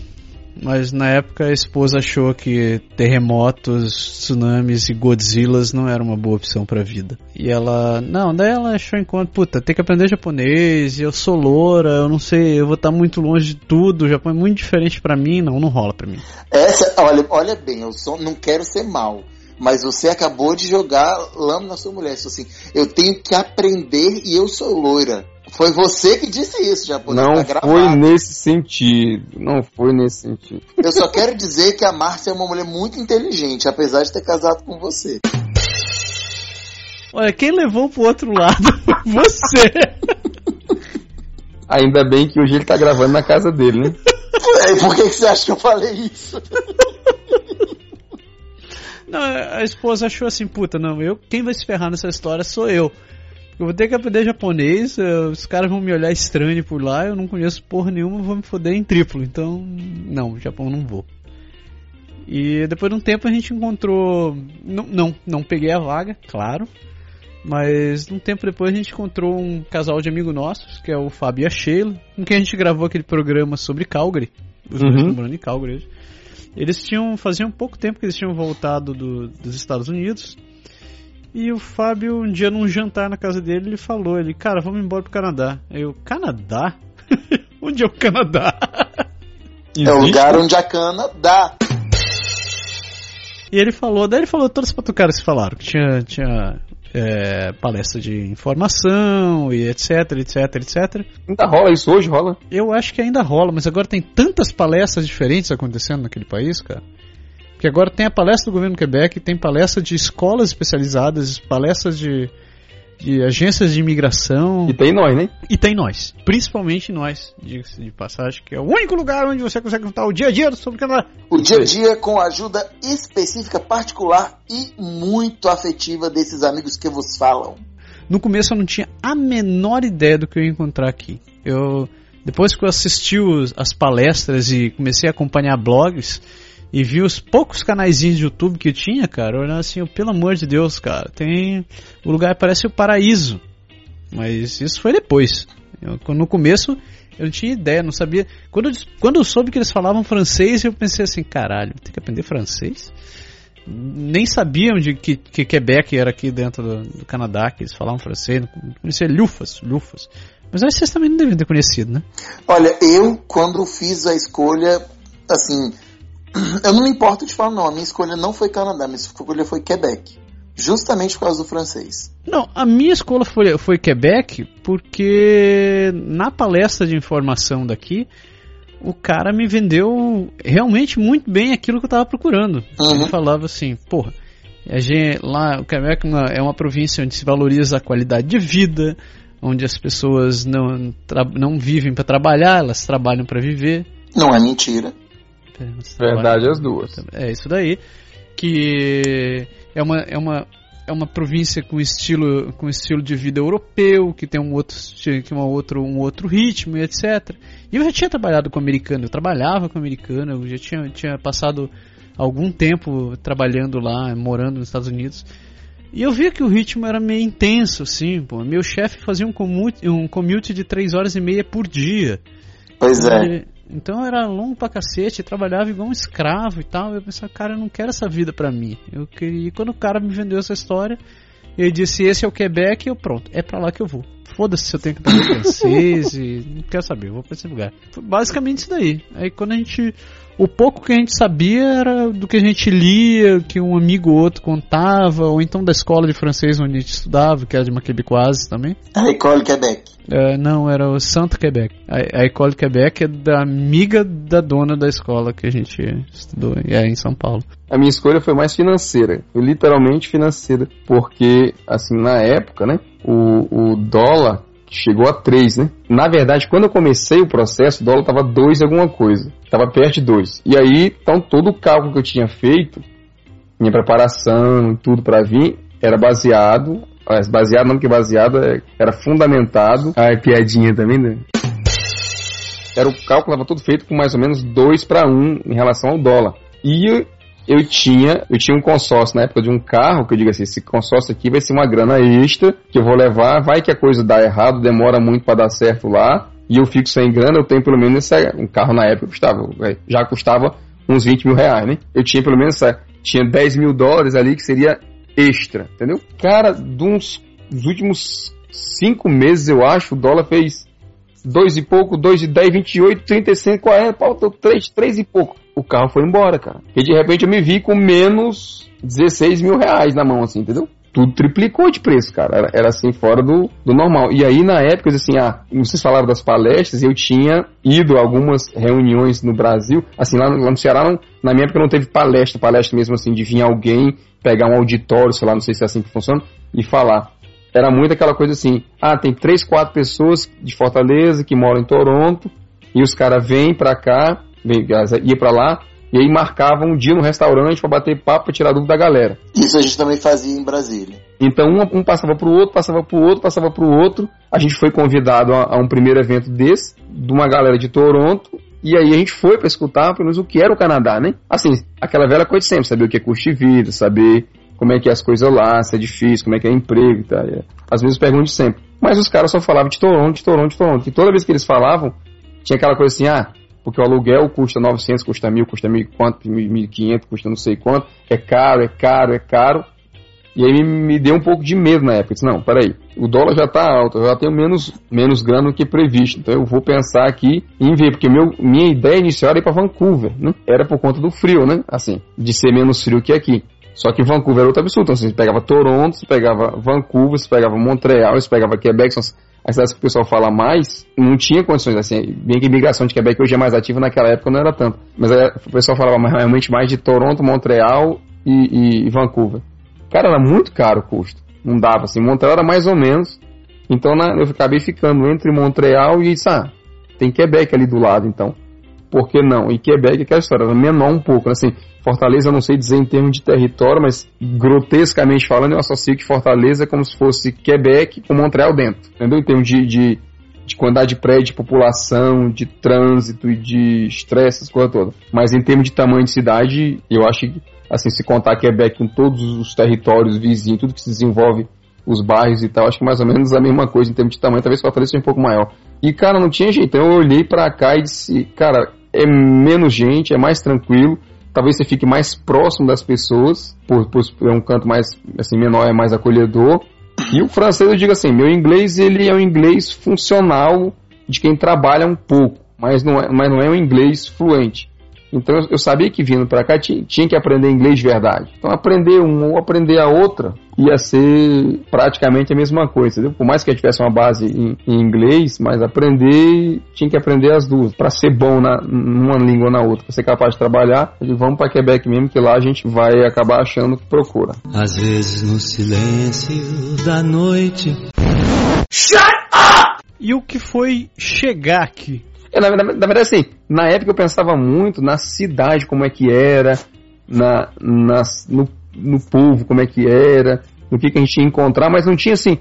Mas na época a esposa achou que terremotos, tsunamis e Godzillas não era uma boa opção pra vida. E ela, não, daí ela achou em conta, puta, tem que aprender japonês, eu sou loura, eu não sei, eu vou estar muito longe de tudo, o Japão é muito diferente para mim, não, não rola pra mim. Essa, olha, olha bem, eu sou, não quero ser mal. Mas você acabou de jogar lama na sua mulher. Assim, eu tenho que aprender e eu sou loira. Foi você que disse isso, japonês. Não tá foi nesse sentido. Não foi nesse sentido. Eu só quero dizer que a Márcia é uma mulher muito inteligente, apesar de ter casado com você. Olha, quem levou pro outro lado foi você. Ainda bem que hoje ele tá gravando na casa dele, né? É, por que, que você acha que eu falei isso? Não, a esposa achou assim, puta, não, eu, quem vai se ferrar nessa história sou eu. Eu vou ter que aprender japonês, eh, os caras vão me olhar estranho por lá, eu não conheço porra nenhuma, vou me foder em triplo. Então, não, Japão não vou. E depois de um tempo a gente encontrou. Não, não, não peguei a vaga, claro. Mas um tempo depois a gente encontrou um casal de amigos nossos, que é o Fábio e a Sheila, com quem a gente gravou aquele programa sobre Calgary. Os dois Uhum. estão morando em Calgary hoje. Eles tinham. Faziam pouco tempo que eles tinham voltado do- dos Estados Unidos. E o Fábio, um dia num jantar na casa dele, ele falou, ele, cara, vamos embora pro Canadá. Aí eu, Canadá? Onde é o Canadá? É o lugar onde a cana dá. E ele falou, daí ele falou todas as patucaras que falaram, que tinha, tinha é, palestra de informação e etc, etc, etc. Ainda rola isso hoje, rola. Eu acho que ainda rola, mas agora tem tantas palestras diferentes acontecendo naquele país, cara. Que agora tem a palestra do governo do Quebec, tem palestra de escolas especializadas, palestras de, de agências de imigração. E tem nós, né? E tem nós, principalmente nós, diga-se de passagem, que é o único lugar onde você consegue contar o dia a dia sobre o Canadá. O dia a dia com ajuda específica, particular e muito afetiva desses amigos que vos falam. No começo eu não tinha a menor ideia do que eu ia encontrar aqui. Eu depois que eu assisti os- as palestras e comecei a acompanhar blogs e vi os poucos canaizinhos de YouTube que tinha, cara, eu olhava assim, pelo amor de Deus, cara, tem o lugar parece o paraíso. Mas isso foi depois. Eu- no começo eu não tinha ideia, não sabia. Quando eu, quando eu soube que eles falavam francês, eu pensei assim, caralho, tem que aprender francês? Nem sabiam de que, que Quebec era aqui dentro do, do Canadá, que eles falavam francês, conhecia Lufas, Lufas. Mas vocês também não devem ter conhecido, né? Olha, eu, quando fiz a escolha, assim, eu não me importo de falar, não. A minha escolha não foi Canadá, minha escolha foi Quebec. Justamente por causa do francês. Não, a minha escola foi, foi Quebec porque na palestra de informação daqui, o cara me vendeu realmente muito bem aquilo que eu estava procurando. Uhum. Ele falava assim, porra, a gente, lá o Quebec é uma- é uma província onde se valoriza a qualidade de vida, onde as pessoas não, não vivem para trabalhar, elas trabalham para viver. Não é mentira. Trabalham- Verdade as duas. é isso daí. Que é uma, é uma, é uma província com estilo, com estilo de vida europeu, que tem um outro, que uma outro, um outro ritmo e etc. E eu já tinha trabalhado com americano, eu trabalhava com americano, eu já tinha, tinha passado algum tempo trabalhando lá, morando nos Estados Unidos. E eu via que o ritmo era meio intenso, assim, pô. Meu chefe fazia um commute, um commute de 3 horas e meia por dia. Pois é. E- Então era longo pra cacete, trabalhava igual um escravo e tal. Eu pensava, cara, eu não quero essa vida pra mim. Eu queria. E quando o cara me vendeu essa história, ele disse: Esse é o Quebec, eu pronto, é pra lá que eu vou. Foda-se se eu tenho que aprender francês e não quero saber, eu vou pra esse lugar. Foi basicamente isso daí. Aí quando a gente. O pouco que a gente sabia era do que a gente lia, que um amigo ou outro contava, ou então da escola de francês onde a gente estudava, que era de uma quebecoise também. A École Quebec. É, não, era o Santo Quebec. A, a École Quebec é da amiga da dona da escola que a gente estudou, e é em São Paulo. A minha escolha foi mais financeira, foi literalmente financeira, porque assim na época, né, o, o dólar chegou a 3, né? Na verdade, quando eu comecei o processo, o dólar tava 2 alguma coisa, tava perto de 2. E aí, então todo o cálculo que eu tinha feito, minha preparação e tudo para vir, era baseado, baseado não porque baseado é- era fundamentado, ai piadinha também, né? Era o cálculo estava todo feito com mais ou menos 2 para 1 em relação ao dólar. E eu tinha, eu tinha um consórcio na época de um carro, que eu digo assim, esse consórcio aqui vai ser uma grana extra que eu vou levar, vai que a coisa dá errado, demora muito para dar certo lá, e eu fico sem grana, eu tenho pelo menos essa, um carro na época custava, já custava uns 20 mil reais, né? Eu tinha pelo menos essa, tinha 10 mil dólares ali que seria extra, entendeu? Cara, de dos últimos cinco meses, eu acho, o dólar fez dois e pouco, dois e dez, vinte e oito, trinta e cinco, quarenta, faltou três, três e pouco. O carro foi embora, cara. E de repente eu me vi com menos 16 mil reais na mão, assim, entendeu? Tudo triplicou de preço, cara. Era, era assim, fora do, do normal. E aí, na época, assim, ah, vocês falaram das palestras, eu tinha ido a algumas reuniões no Brasil. Assim, lá lá no Ceará, não, na minha época não teve palestra, palestra mesmo assim, de vir alguém, pegar um auditório, sei lá, não sei se é assim que funciona, e falar era muito aquela coisa assim, ah, tem três, quatro pessoas de Fortaleza que moram em Toronto, e os caras vêm pra cá, vem, ia pra lá, E aí marcava um dia no restaurante para bater papo, pra tirar dúvida da galera. Isso a gente também fazia em Brasília. Então um, um passava pro outro, passava pro outro, passava pro outro. A gente foi convidado a, a um primeiro evento desse, de uma galera de Toronto, e aí a gente foi para escutar pelo menos o que era o Canadá, né? Assim, aquela velha coisa de sempre, saber o que é custo de vida, saber como é que é as coisas lá, se é difícil, como é que é emprego e tal. Às vezes pergunto de sempre. Mas os caras só falavam de Toronto, de Toronto, de Toronto. E toda vez que eles falavam, tinha aquela coisa assim, ah, porque o aluguel custa 900, custa 1.000, custa 1.000 quanto, 1.500, custa não sei quanto, é caro, é caro, é caro. E aí me deu um pouco de medo na época. Eu disse, não, peraí, o dólar já está alto, eu já tenho menos, menos grana do que previsto. Então eu vou pensar aqui em ver, porque meu, minha ideia inicial era ir para Vancouver, né? Era por conta do frio, né? Assim, de ser menos frio que aqui. Só que Vancouver era outro absurdo. Então, assim, você pegava Toronto, você pegava Vancouver, você pegava Montreal, você pegava Quebec, as cidades que o pessoal fala mais, não tinha condições, assim, bem que a imigração de Quebec hoje é mais ativa, naquela época não era tanto. Mas aí, o pessoal falava realmente mais de Toronto, Montreal e, e, Vancouver. Cara, era muito caro o custo. Não dava, assim. Montreal era mais ou menos. Então eu acabei ficando entre Montreal e, ah, tem Quebec ali do lado, então. Por que não? E Quebec é aquela história, era menor um pouco, né? assim. Fortaleza, eu não sei dizer em termos de território, mas grotescamente falando, eu associo que Fortaleza é como se fosse Quebec com Montreal dentro, entendeu? Em termos de, de, de quantidade de prédio, de população, de trânsito e de estresse, essas coisas todas. Mas em termos de tamanho de cidade, eu acho que assim, se contar Quebec com todos os territórios vizinhos, tudo que se desenvolve, os bairros e tal, acho que mais ou menos a mesma coisa em termos de tamanho, talvez Fortaleza seja um pouco maior. E, cara, não tinha jeito. Então eu olhei para cá e disse, cara, é menos gente, é mais tranquilo, talvez você fique mais próximo das pessoas, por, por é um canto mais, assim, menor, é mais acolhedor. E o francês, eu digo assim, meu inglês, ele é um inglês funcional de quem trabalha um pouco, mas não é, mas não é um inglês fluente. Então eu sabia que vindo para cá tinha, tinha, que aprender inglês de verdade. Então aprender um ou aprender a outra ia ser praticamente a mesma coisa, entendeu? Por mais que eu tivesse uma base em, em inglês, mas aprender tinha que aprender as duas para ser bom na, numa língua ou na outra, para ser capaz de trabalhar. Eu digo, vamos para Quebec mesmo, que lá a gente vai acabar achando o que procura. Às vezes no silêncio da noite. Shut up! E o que foi chegar aqui? É, na, na, na, verdade, assim, na época eu pensava muito na cidade, como é que era, na, na, no, no povo, como é que era, no que, que a gente ia encontrar, mas não tinha assim.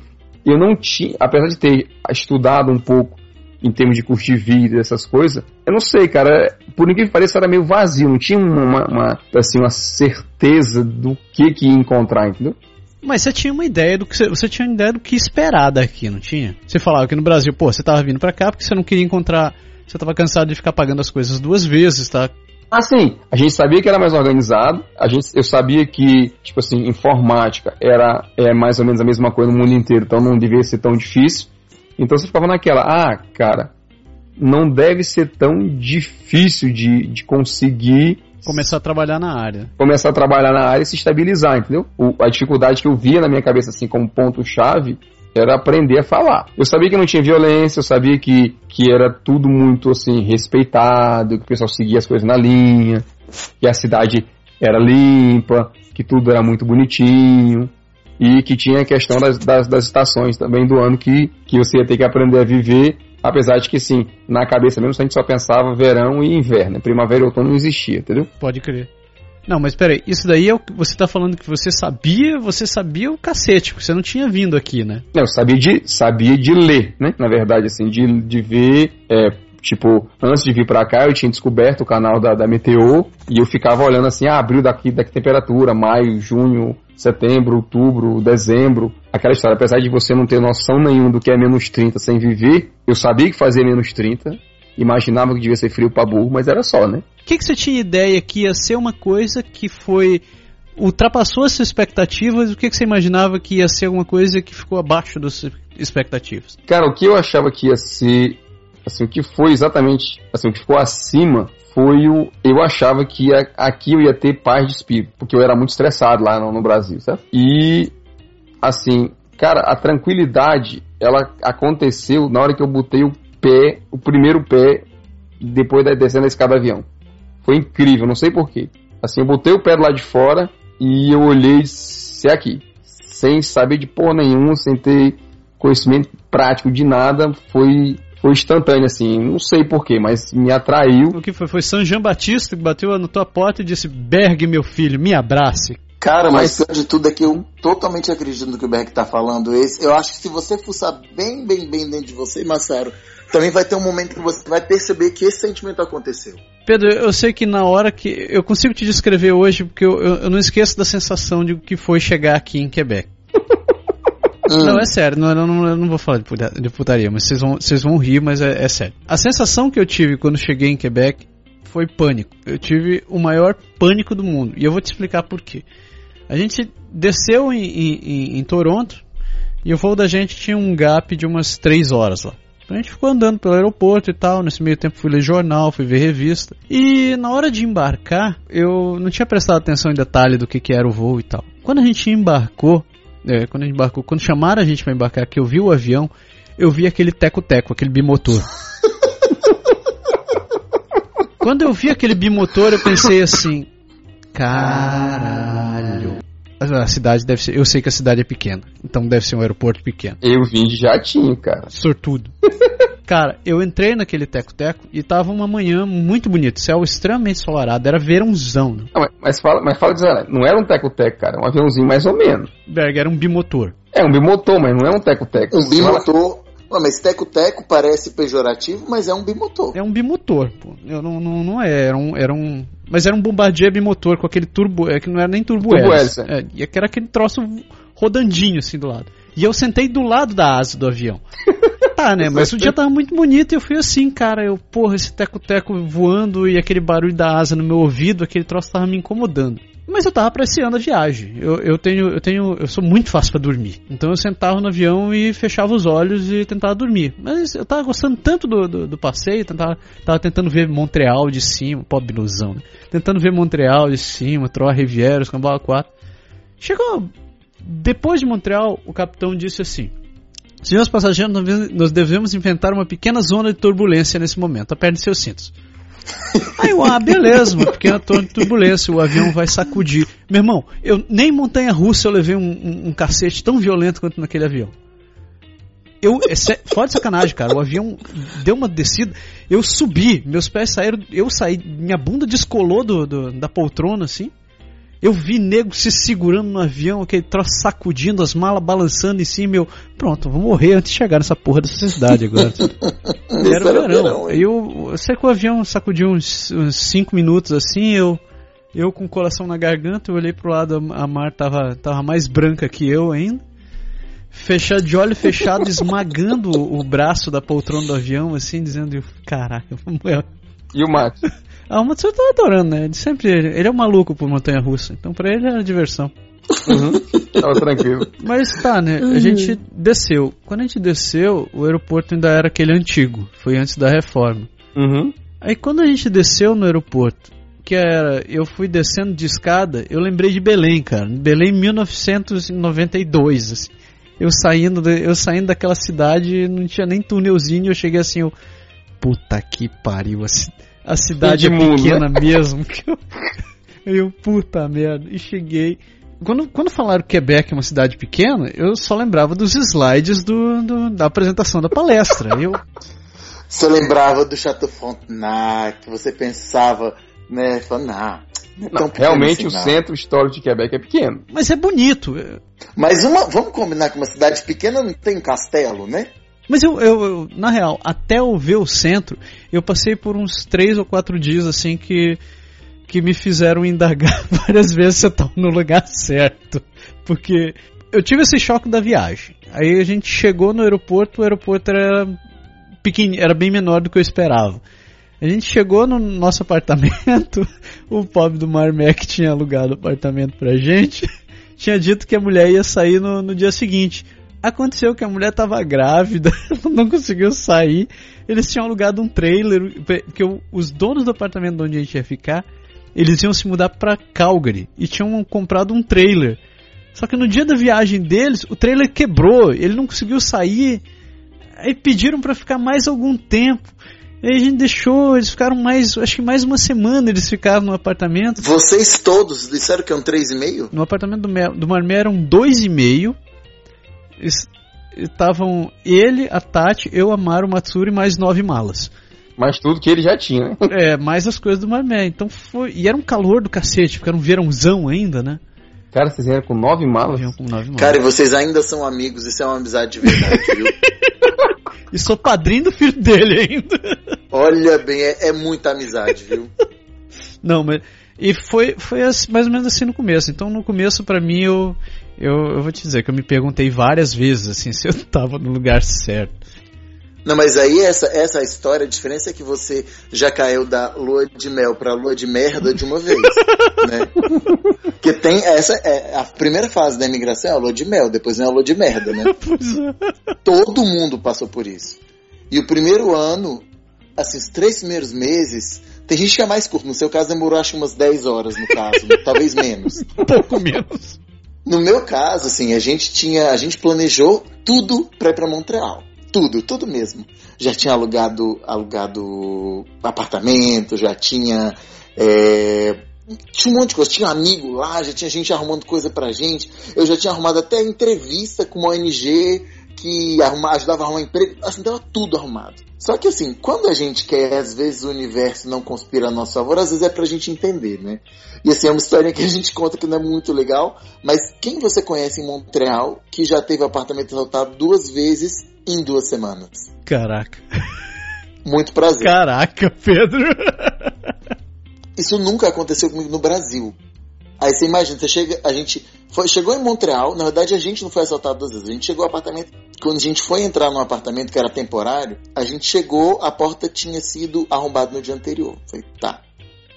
Eu não tinha, apesar de ter estudado um pouco em termos de curtir vida, essas coisas, eu não sei, cara, por ninguém que pareça era meio vazio, não tinha uma, uma, assim, uma certeza do que, que ia encontrar, entendeu? Mas você tinha uma ideia do que você, você tinha uma ideia do que esperar daqui, não tinha? Você falava que no Brasil, pô, você tava vindo para cá porque você não queria encontrar você estava cansado de ficar pagando as coisas duas vezes, tá? Ah, sim. A gente sabia que era mais organizado. A gente, eu sabia que, tipo assim, informática era é mais ou menos a mesma coisa no mundo inteiro, então não devia ser tão difícil. Então você ficava naquela, ah, cara, não deve ser tão difícil de, de conseguir começar a trabalhar na área. Começar a trabalhar na área e se estabilizar, entendeu? O, a dificuldade que eu via na minha cabeça assim como ponto chave era aprender a falar. Eu sabia que não tinha violência, eu sabia que, que era tudo muito assim respeitado, que o pessoal seguia as coisas na linha, que a cidade era limpa, que tudo era muito bonitinho e que tinha a questão das, das, das estações também do ano que, que você ia ter que aprender a viver Apesar de que, sim, na cabeça mesmo a gente só pensava verão e inverno. Primavera e outono não existia, entendeu? Pode crer. Não, mas peraí, isso daí é o que você tá falando que você sabia, você sabia o cacete, você não tinha vindo aqui, né? Não, eu sabia de, sabia de ler, né? Na verdade, assim, de, de ver. É, tipo, antes de vir pra cá, eu tinha descoberto o canal da, da Meteor e eu ficava olhando assim, ah, abril daqui, daqui temperatura, maio, junho, setembro, outubro, dezembro, aquela história. Apesar de você não ter noção nenhuma do que é menos 30 sem viver, eu sabia que fazia menos 30, imaginava que devia ser frio pra burro, mas era só, né? O que, que você tinha ideia que ia ser uma coisa que foi. ultrapassou as suas expectativas? O que, que você imaginava que ia ser alguma coisa que ficou abaixo das expectativas? Cara, o que eu achava que ia ser. Assim, o que foi exatamente. Assim, o que ficou acima foi o. Eu achava que ia, aqui eu ia ter paz de espírito, porque eu era muito estressado lá no, no Brasil, certo? E. Assim, cara, a tranquilidade ela aconteceu na hora que eu botei o pé, o primeiro pé, depois da descendo a escada avião. Foi incrível, não sei porquê. Assim, eu botei o pé do lado de fora e eu olhei se é aqui. Sem saber de porra nenhuma, sem ter conhecimento prático de nada, foi, foi instantânea, assim, não sei porquê, mas me atraiu. O que foi? Foi São Jean Batista que bateu na tua porta e disse: Berg, meu filho, me abrace. Cara, mas, mas pior de tudo é que eu totalmente acredito no que o Berg tá falando. Esse, eu acho que se você fuçar bem, bem, bem dentro de você, Massaro, também vai ter um momento que você vai perceber que esse sentimento aconteceu. Pedro, eu sei que na hora que. Eu consigo te descrever hoje, porque eu, eu, eu não esqueço da sensação de que foi chegar aqui em Quebec. Hum. Não, é sério, não, não, eu não vou falar de putaria, mas vocês vão, vocês vão rir, mas é, é sério. A sensação que eu tive quando cheguei em Quebec foi pânico. Eu tive o maior pânico do mundo. E eu vou te explicar por quê. A gente desceu em, em, em, Toronto e o voo da gente tinha um gap de umas 3 horas lá. Então a gente ficou andando pelo aeroporto e tal. Nesse meio tempo fui ler jornal, fui ver revista. E na hora de embarcar, eu não tinha prestado atenção em detalhe do que, que era o voo e tal. Quando a gente embarcou, é, quando a gente embarcou, quando chamaram a gente para embarcar, que eu vi o avião, eu vi aquele teco-teco, aquele bimotor. quando eu vi aquele bimotor, eu pensei assim, caralho. A cidade deve ser. Eu sei que a cidade é pequena, então deve ser um aeroporto pequeno. Eu vim de jatinho, cara. Sortudo. Cara, eu entrei naquele teco-teco e tava uma manhã muito bonita, céu extremamente ensolarado, era verãozão. Né? Não, mas, fala, mas fala de não era um teco-teco, cara, um aviãozinho mais ou menos. Berg, era um bimotor. É, um bimotor, mas não é um teco-teco. Um bimotor, Ué, mas teco-teco parece pejorativo, mas é um bimotor. É um bimotor, pô. Eu não, não, não é, era um, era um. Mas era um bombardier bimotor com aquele turbo. É que não era nem turbo, turbo hélice. É, e era aquele troço rodandinho assim do lado. E eu sentei do lado da asa do avião. tá, né? Mas o dia tava muito bonito e eu fui assim, cara. Eu, porra, esse teco-teco voando e aquele barulho da asa no meu ouvido, aquele troço tava me incomodando. Mas eu tava apreciando a viagem. Eu, eu tenho, eu tenho, eu sou muito fácil para dormir. Então eu sentava no avião e fechava os olhos e tentava dormir. Mas eu tava gostando tanto do, do, do passeio, tentava, tava tentando ver Montreal de cima, pobre ilusão, né? Tentando ver Montreal de cima, Trois Rivières, Cambala 4. Chegou depois de Montreal, o capitão disse assim: Senhores passageiros, nós devemos inventar uma pequena zona de turbulência nesse momento. Aperte seus cintos. Aí eu, ah, beleza, uma pequena zona de turbulência, o avião vai sacudir. Meu irmão, eu nem montanha russa eu levei um, um, um cacete tão violento quanto naquele avião. Eu, é, fora de sacanagem, cara, o avião deu uma descida, eu subi, meus pés saíram, eu saí, minha bunda descolou do, do da poltrona assim. Eu vi nego se segurando no avião, aquele troço sacudindo, as malas balançando em cima. Eu, pronto, vou morrer antes de chegar nessa porra dessa cidade agora. era o verão. Eu, eu sei que o avião sacudiu uns 5 minutos assim, eu, eu com o coração na garganta, eu olhei pro lado, a Mar tava, tava mais branca que eu ainda. Fechado, de olho fechado, esmagando o braço da poltrona do avião, assim, dizendo: Caraca, E o Max? Ah, o Matsuri tá adorando, né? Ele sempre. Ele é um maluco por montanha russa. Então pra ele era diversão. Uhum. Tava tranquilo. Mas tá, né? A uhum. gente desceu. Quando a gente desceu, o aeroporto ainda era aquele antigo. Foi antes da reforma. Uhum. Aí quando a gente desceu no aeroporto, que era. Eu fui descendo de escada, eu lembrei de Belém, cara. Belém 1992, assim. Eu saindo, de, eu saindo daquela cidade, não tinha nem túnelzinho, eu cheguei assim, eu. Puta que pariu, assim a cidade é pequena mesmo. Que eu, eu, puta merda. E cheguei. Quando, quando falaram que Quebec é uma cidade pequena, eu só lembrava dos slides do, do da apresentação da palestra. Eu... Você lembrava do Chateau Frontenac, você pensava, né, falando, nah, não, é não realmente assim, o não. centro histórico de Quebec é pequeno. Mas é bonito. Mas uma, vamos combinar que uma cidade pequena não tem castelo, né? Mas eu, eu, eu, na real, até eu ver o centro, eu passei por uns três ou quatro dias assim que, que me fizeram indagar várias vezes se eu estava no lugar certo. Porque eu tive esse choque da viagem. Aí a gente chegou no aeroporto, o aeroporto era pequeno, era bem menor do que eu esperava. A gente chegou no nosso apartamento, o pobre do Marmec tinha alugado o apartamento pra gente, tinha dito que a mulher ia sair no, no dia seguinte. Aconteceu que a mulher estava grávida, não conseguiu sair. Eles tinham alugado um trailer, porque os donos do apartamento onde a gente ia ficar, eles iam se mudar para Calgary e tinham comprado um trailer. Só que no dia da viagem deles, o trailer quebrou, ele não conseguiu sair. Aí pediram para ficar mais algum tempo. E aí a gente deixou, eles ficaram mais, acho que mais uma semana eles ficaram no apartamento. Vocês todos disseram que é um 3,5? No apartamento do, do Marmé eram 2,5 estavam ele, a Tati, eu, a Maru, Matsuri, mais nove malas. Mas tudo que ele já tinha, né? É, mais as coisas do Marmé. Então foi. E era um calor do cacete, porque era um verãozão ainda, né? Cara, vocês vieram com nove malas? Vinham com nove malas. Cara, e vocês ainda são amigos, isso é uma amizade de verdade, viu? E sou padrinho do filho dele ainda. Olha bem, é, é muita amizade, viu? Não, mas. E foi, foi assim- mais ou menos assim no começo. Então no começo, pra mim, eu, eu, eu vou te dizer que eu me perguntei várias vezes assim se eu tava no lugar certo. Não, mas aí essa, essa história, a diferença é que você já caiu da lua de mel pra lua de merda de uma vez, né? Porque tem essa, é, a primeira fase da imigração é a lua de mel, depois vem a lua de merda, né? É. Todo mundo passou por isso. E o primeiro ano, assim, os três primeiros meses, tem gente que é mais curto, no seu caso demorou acho umas 10 horas no caso, talvez menos. Um pouco menos. No meu caso, assim, a gente tinha, a gente planejou tudo pra ir pra Montreal. Tudo, tudo mesmo. Já tinha alugado, alugado apartamento, já tinha, é, tinha um monte de coisa. Tinha amigo lá, já tinha gente arrumando coisa pra gente. Eu já tinha arrumado até entrevista com uma ONG que arruma, ajudava a arrumar emprego. Assim, tava tudo arrumado. Só que assim, quando a gente quer, às vezes o universo não conspira a nosso favor, às vezes é pra gente entender, né? E assim, é uma história que a gente conta que não é muito legal, mas quem você conhece em Montreal que já teve apartamento assaltado duas vezes em duas semanas? Caraca. Muito prazer. Caraca, Pedro. Isso nunca aconteceu comigo no Brasil. Aí você imagina, você chega, a gente foi, chegou em Montreal, na verdade a gente não foi assaltado duas vezes, a gente chegou ao apartamento, quando a gente foi entrar num apartamento que era temporário, a gente chegou, a porta tinha sido arrombada no dia anterior. Falei, tá,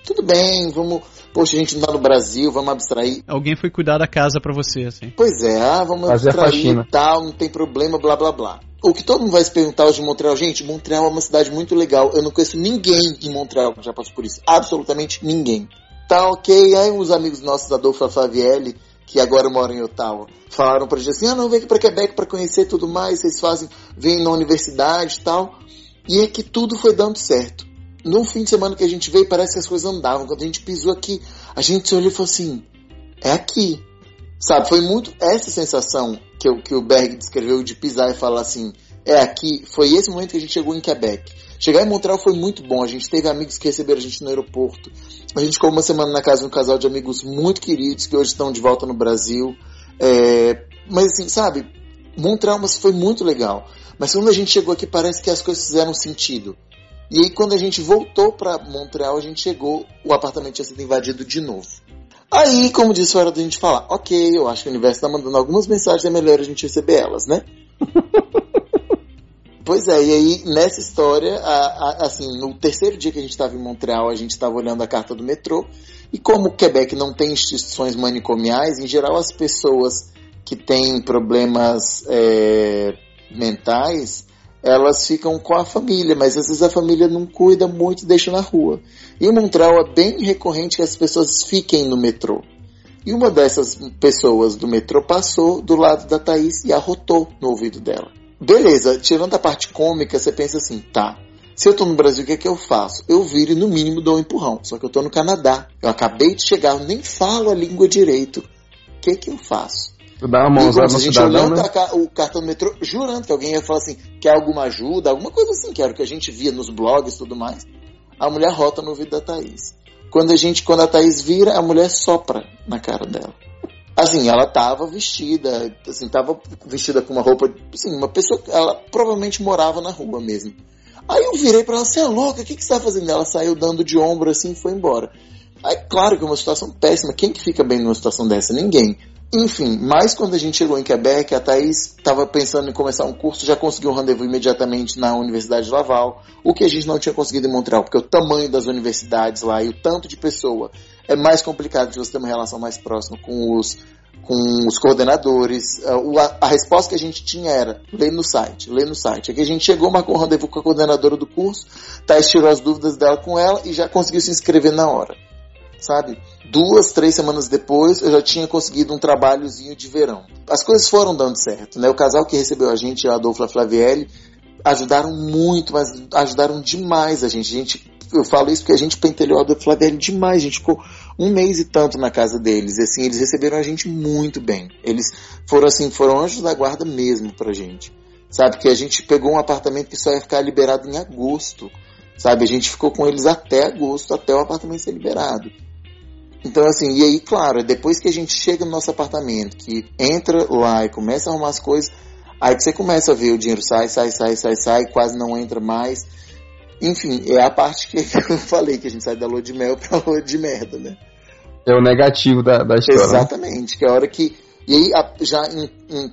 tudo bem, vamos, poxa, a gente não tá no Brasil, vamos abstrair. Alguém foi cuidar da casa pra você, assim. Pois é, ah, vamos Fazer abstrair e tal, não tem problema, blá blá blá. O que todo mundo vai se perguntar hoje de Montreal, gente, Montreal é uma cidade muito legal. Eu não conheço ninguém em Montreal que já passou por isso. Absolutamente ninguém. Tá ok, aí uns amigos nossos, Adolfo Flavielli, que agora moram em Ottawa, falaram pra gente assim, ah não, vem aqui pra Quebec pra conhecer tudo mais, vocês fazem, vêm na universidade e tal. E é que tudo foi dando certo. No fim de semana que a gente veio, parece que as coisas andavam. Quando a gente pisou aqui, a gente se olhou e falou assim, é aqui. Sabe, foi muito essa sensação que, eu- que o Berg descreveu de pisar e falar assim, é aqui, foi esse momento que a gente chegou em Quebec. Chegar em Montreal foi muito bom, a gente teve amigos que receberam a gente no aeroporto. A gente ficou uma semana na casa de um casal de amigos muito queridos que hoje estão de volta no Brasil. É, mas assim, sabe, Montreal mas foi muito legal. Mas quando a gente chegou aqui parece que as coisas fizeram sentido. E aí quando a gente voltou para Montreal, a gente chegou, o apartamento tinha sido invadido de novo. Aí, como disse, hora da gente falar, ok, eu acho que o universo está mandando algumas mensagens, é melhor a gente receber elas, né? Pois é, e aí nessa história, a- a- assim, no terceiro dia que a gente estava em Montreal, a gente estava olhando a carta do metrô, e como o Quebec não tem instituições manicomiais, em geral as pessoas que têm problemas é, mentais, elas ficam com a família, mas às vezes a família não cuida muito e deixa na rua. E em Montreal é bem recorrente que as pessoas fiquem no metrô. E uma dessas pessoas do metrô passou do lado da Thaís e arrotou no ouvido dela. Beleza, tirando a parte cômica, você pensa assim, tá. Se eu tô no Brasil, o que é que eu faço? Eu viro e no mínimo dou um empurrão. Só que eu tô no Canadá. Eu acabei de chegar, eu nem falo a língua direito. O que é que eu faço? Dá uma mãozada no se a gente cidadão, olhando né? a o cartão do metrô, jurando que alguém ia falar assim, quer alguma ajuda, alguma coisa assim, que era o que a gente via nos blogs e tudo mais. A mulher rota no ouvido da Thaís. Quando a gente, quando a Thaís vira, a mulher sopra na cara dela. Assim, ela tava vestida, assim, tava vestida com uma roupa, assim, uma pessoa, ela provavelmente morava na rua mesmo. Aí eu virei pra ela, você é louca, o que, que você tá fazendo? Ela saiu dando de ombro assim e foi embora. Aí, claro que é uma situação péssima, quem que fica bem numa situação dessa? Ninguém. Enfim, mas quando a gente chegou em Quebec, a Thaís estava pensando em começar um curso, já conseguiu um rendezvous imediatamente na Universidade de Laval, o que a gente não tinha conseguido em Montreal, porque o tamanho das universidades lá e o tanto de pessoa é mais complicado de você ter uma relação mais próxima com os, com os coordenadores. O- A, resposta que a gente tinha era, lê no site, lê no site. Aqui a gente chegou, marcou um rendezvous com a coordenadora do curso, Thais tirou as dúvidas dela com ela e já conseguiu se inscrever na hora sabe? Duas, três semanas depois, eu já tinha conseguido um trabalhozinho de verão. As coisas foram dando certo, né? O casal que recebeu a gente, a Adolfo Flavielli, ajudaram muito, mas ajudaram demais a gente. A gente eu falo isso porque a gente pentelhou a Flavielli demais. A gente ficou um mês e tanto na casa deles. E, assim, eles receberam a gente muito bem. Eles foram assim, foram anjos da guarda mesmo pra gente. Sabe, que a gente pegou um apartamento que só ia ficar liberado em agosto. Sabe, a gente ficou com eles até agosto, até o apartamento ser liberado. Então, assim, e aí, claro, depois que a gente chega no nosso apartamento, que entra lá e começa a arrumar as coisas, aí que você começa a ver o dinheiro sai, sai, sai, sai, sai, quase não entra mais. Enfim, é a parte que eu falei, que a gente sai da lua de mel pra lua de merda, né? É o negativo da, da história. né? Exatamente, que é a hora que. E aí, já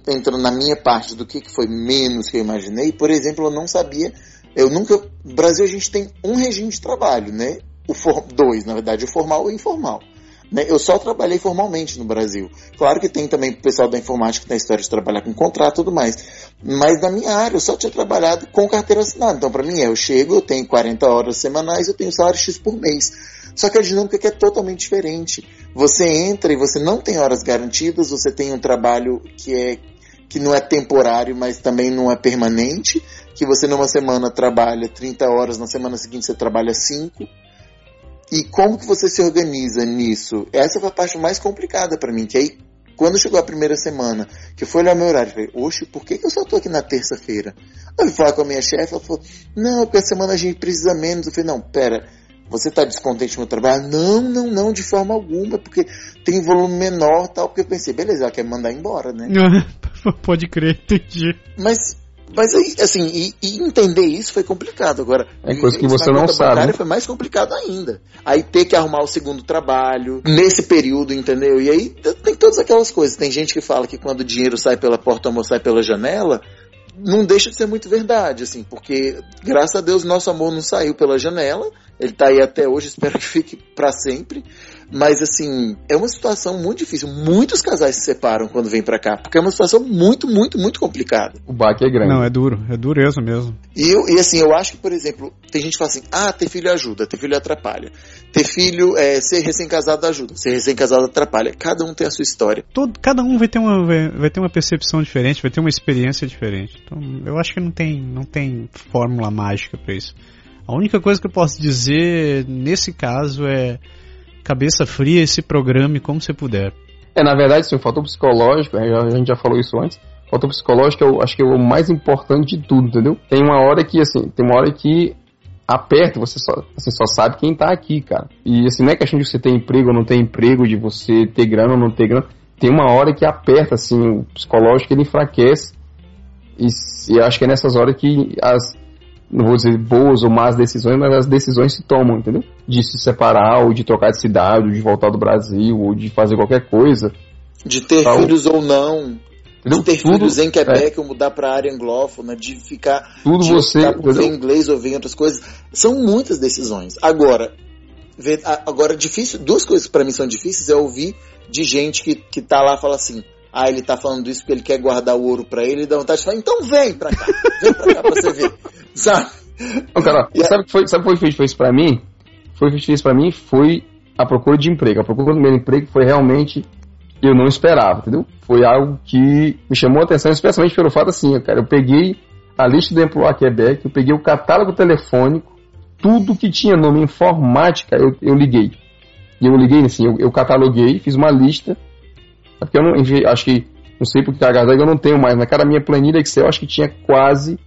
entrando na minha parte do que, que foi menos que eu imaginei, por exemplo, eu não sabia. Eu nunca. No Brasil a gente tem um regime de trabalho, né? O for, dois, na verdade, o formal e o informal. Né? Eu só trabalhei formalmente no Brasil. Claro que tem também o pessoal da informática que tem a história de trabalhar com contrato e tudo mais. Mas na minha área eu só tinha trabalhado com carteira assinada. Então, para mim, é, eu chego, eu tenho 40 horas semanais, eu tenho salário X por mês. Só que a dinâmica aqui é totalmente diferente. Você entra e você não tem horas garantidas, você tem um trabalho que é que não é temporário, mas também não é permanente, que você numa semana trabalha 30 horas, na semana seguinte você trabalha 5. E como que você se organiza nisso? Essa foi a parte mais complicada para mim, que aí quando chegou a primeira semana, que eu fui olhar meu horário, falei, oxe, por que, que eu só tô aqui na terça-feira? Aí eu fui falar com a minha chefe, ela falou, não, porque a semana a gente precisa menos. Eu falei, não, pera, você tá descontente no meu trabalho? Não, não, não, de forma alguma, porque tem volume menor tal, porque eu pensei, beleza, ela quer me mandar embora, né? Pode crer, entendi. Mas, mas assim, e, e entender isso foi complicado. Agora, É coisa que você não sabe, né? Foi mais complicado ainda. Aí ter que arrumar o segundo trabalho, nesse período, entendeu? E aí tem todas aquelas coisas. Tem gente que fala que quando o dinheiro sai pela porta, o amor sai pela janela. Não deixa de ser muito verdade, assim, porque graças a Deus nosso amor não saiu pela janela, ele tá aí até hoje, espero que fique para sempre. Mas assim, é uma situação muito difícil. Muitos casais se separam quando vêm para cá, porque é uma situação muito, muito, muito complicada. O baque é grande. Não, é duro, é dureza mesmo. E, eu, e assim, eu acho que, por exemplo, tem gente que fala assim, ah, ter filho ajuda, ter filho atrapalha. Ter filho, é, ser recém-casado ajuda, ser recém-casado atrapalha. Cada um tem a sua história. Todo, cada um vai ter, uma, vai, vai ter uma percepção diferente, vai ter uma experiência diferente. Então, eu acho que não tem, não tem fórmula mágica pra isso. A única coisa que eu posso dizer nesse caso é cabeça fria e se programe como você puder. É, na verdade, sim, o fator psicológico, é, a gente já falou isso antes, o fator psicológico eu acho que é o mais importante de tudo, entendeu? Tem uma hora que, assim, tem uma hora que aperta, você só, você só sabe quem tá aqui, cara. E assim, não é questão de você ter emprego ou não ter emprego, de você ter grana ou não ter grana. Tem uma hora que aperta, assim, o psicológico ele enfraquece. E, e acho que é nessas horas que as, não vou dizer boas ou más decisões, mas as decisões se tomam, entendeu? De se separar, ou de trocar de cidade, ou de voltar do Brasil, ou de fazer qualquer coisa. De ter Tá, o- filhos ou não, Entendeu? de ter Tudo- filhos em Quebec ou mudar para a área anglófona, de ficar Tudo de você, optar por ver inglês ou ver outras coisas. São muitas decisões. Agora, agora difícil, duas coisas que para mim são difíceis é ouvir de gente que, que tá lá e fala assim, ah, ele tá falando isso porque ele quer guardar o ouro para ele, e dá vontade de falar, então vem pra cá, vem pra cá pra você ver. Sabe? Não, cara, E sabe o que foi, sabe o que foi feito pra mim? Foi feito isso pra mim foi a procura de emprego. A procura do meu emprego foi realmente eu não esperava, entendeu? Foi algo que me chamou a atenção, especialmente pelo fato assim, cara, eu peguei a lista do Employer Quebec, eu peguei o catálogo telefônico, tudo que tinha nome informática, eu, eu liguei. E eu liguei assim, eu, eu cataloguei, fiz uma lista, é porque eu não, acho que, não sei porque a eu não tenho mais, na cara minha planilha Excel, acho que tinha quase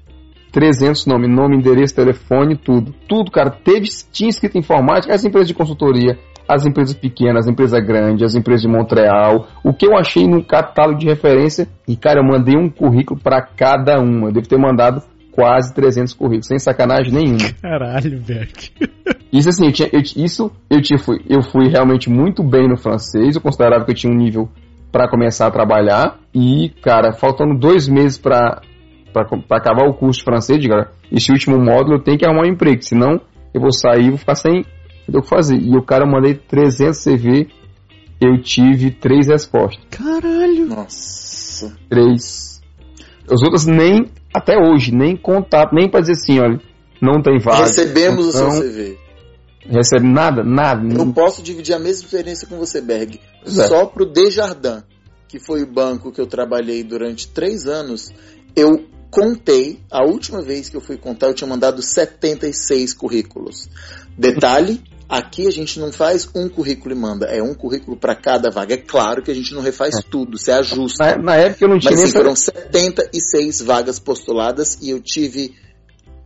300 nomes, nome, endereço, telefone, tudo. Tudo, cara, teve, tinha escrito informática, as empresas de consultoria, as empresas pequenas, as empresas grandes, as empresas de Montreal, o que eu achei no catálogo de referência, e cara, eu mandei um currículo para cada uma, eu devo ter mandado quase 300 currículos, sem sacanagem nenhuma. Caralho, Beck. Isso assim, eu tinha, eu, isso eu, tinha, fui, eu fui realmente muito bem no francês, eu considerava que eu tinha um nível para começar a trabalhar, e cara, faltando dois meses para para acabar o curso de francês, "Cara, esse último módulo eu tenho que arrumar um emprego, senão eu vou sair e vou ficar sem o que fazer. E o cara eu mandei 300 CV, eu tive três respostas. Caralho. Nossa. Três. As outras nem, até hoje, nem contato, nem para dizer assim, olha, não tem vaga. Recebemos o seu não CV. Recebe nada, nada. Eu posso dividir a mesma experiência com você, Berg. Pois é. Só pro Desjardins, que foi o banco que eu trabalhei durante três anos, eu contei, a última vez que eu fui contar, eu tinha mandado 76 currículos. Detalhe, Aqui a gente não faz um currículo e manda, é um currículo para cada vaga. É claro que a gente não refaz é. tudo, se ajusta. Na, na, época eu não tinha Mas sim, foram 76 vagas postuladas e eu tive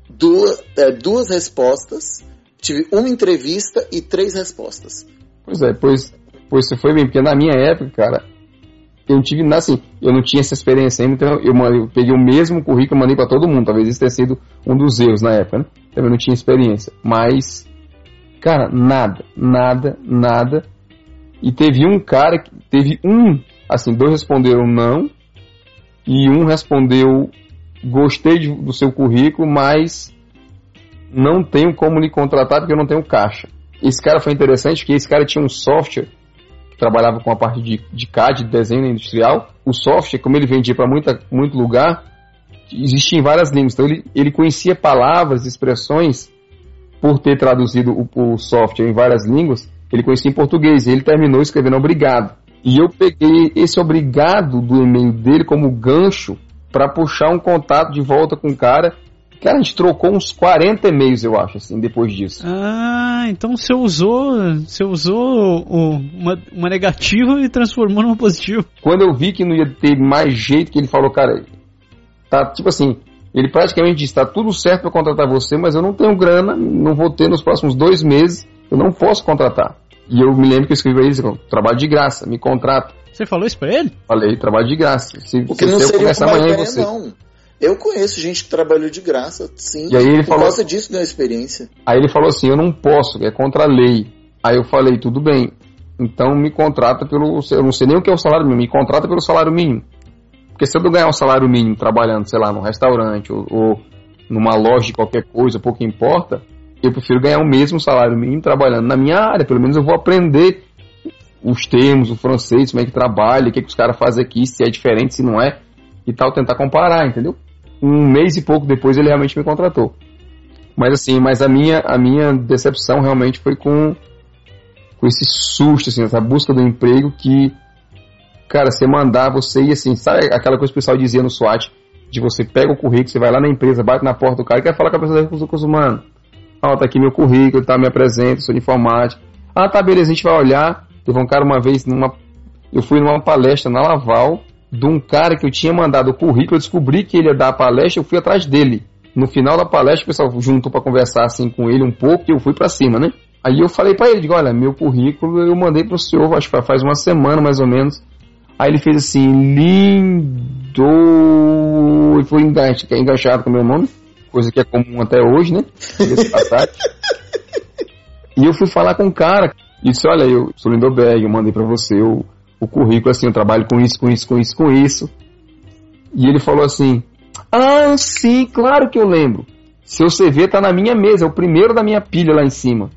duas, é, duas respostas, tive uma entrevista e três respostas. Pois é, pois, pois você foi bem, porque na minha época, cara, eu tive, assim, eu não tinha essa experiência ainda, então eu, eu peguei o mesmo currículo e mandei para todo mundo. Talvez isso tenha sido um dos erros na época, né? Também não tinha experiência. Mas, cara, nada, nada, nada. E teve um cara, teve um, assim, dois responderam não, e um respondeu gostei de, do seu currículo, mas não tenho como lhe contratar porque eu não tenho caixa. Esse cara foi interessante porque esse cara tinha um software trabalhava com a parte de, de CAD, de desenho industrial. O software, como ele vendia para muito lugar, existia em várias línguas. Então ele, ele conhecia palavras, expressões, por ter traduzido o, o software em várias línguas, ele conhecia em português. E ele terminou escrevendo obrigado. E eu peguei esse obrigado do e-mail dele como gancho para puxar um contato de volta com o cara Cara, a gente trocou uns 40 e-mails, eu acho, assim, depois disso. Ah, então você usou. Você usou o, uma, uma negativa e transformou numa positiva. Quando eu vi que não ia ter mais jeito, que ele falou, cara, tá tipo assim, ele praticamente disse, tá tudo certo para contratar você, mas eu não tenho grana, não vou ter nos próximos dois meses, eu não posso contratar. E eu me lembro que eu escrevi pra ele, trabalho de graça, me contrata. Você falou isso pra ele? Falei, trabalho de graça. Se, Porque se não eu seria uma amanhã ideia, você. não. Eu conheço gente que trabalhou de graça, sim. E aí ele por falou, causa disso ganhou experiência. Aí ele falou assim: eu não posso, é contra a lei. Aí eu falei: tudo bem, então me contrata pelo. Eu não sei nem o que é o salário mínimo, me contrata pelo salário mínimo. Porque se eu não ganhar um salário mínimo trabalhando, sei lá, num restaurante ou, ou numa loja de qualquer coisa, pouco importa, eu prefiro ganhar o mesmo salário mínimo trabalhando na minha área. Pelo menos eu vou aprender os termos, o francês, como é que trabalha, o que, é que os caras fazem aqui, se é diferente, se não é, e tal, tentar comparar, entendeu? Um mês e pouco depois ele realmente me contratou. Mas assim, mas a minha, a minha decepção realmente foi com, com esse susto, assim, essa busca do emprego que, cara, você mandar, você ir assim, sabe aquela coisa que o pessoal dizia no SWAT, de você pega o currículo, você vai lá na empresa, bate na porta do cara e quer falar com a pessoa da recursos humanos. Ah, tá aqui meu currículo, tá, me apresenta, sou de informática. Ah, tá, beleza, a gente vai olhar. Teve um cara uma vez numa. Eu fui numa palestra na Laval, de um cara que eu tinha mandado o currículo, eu descobri que ele ia dar a palestra, eu fui atrás dele. No final da palestra, o pessoal juntou para conversar assim com ele um pouco e eu fui para cima, né? Aí eu falei para ele, digo, olha, meu currículo eu mandei pro senhor, acho que faz uma semana mais ou menos. Aí ele fez assim, lindo, e foi enganchado com o meu nome, coisa que é comum até hoje, né? e eu fui falar com o cara, e disse, olha, eu sou Lindoberg, eu mandei para você o o currículo assim, eu trabalho com isso, com isso, com isso, com isso. E ele falou assim: Ah, sim, claro que eu lembro. Seu CV tá na minha mesa, é o primeiro da minha pilha lá em cima.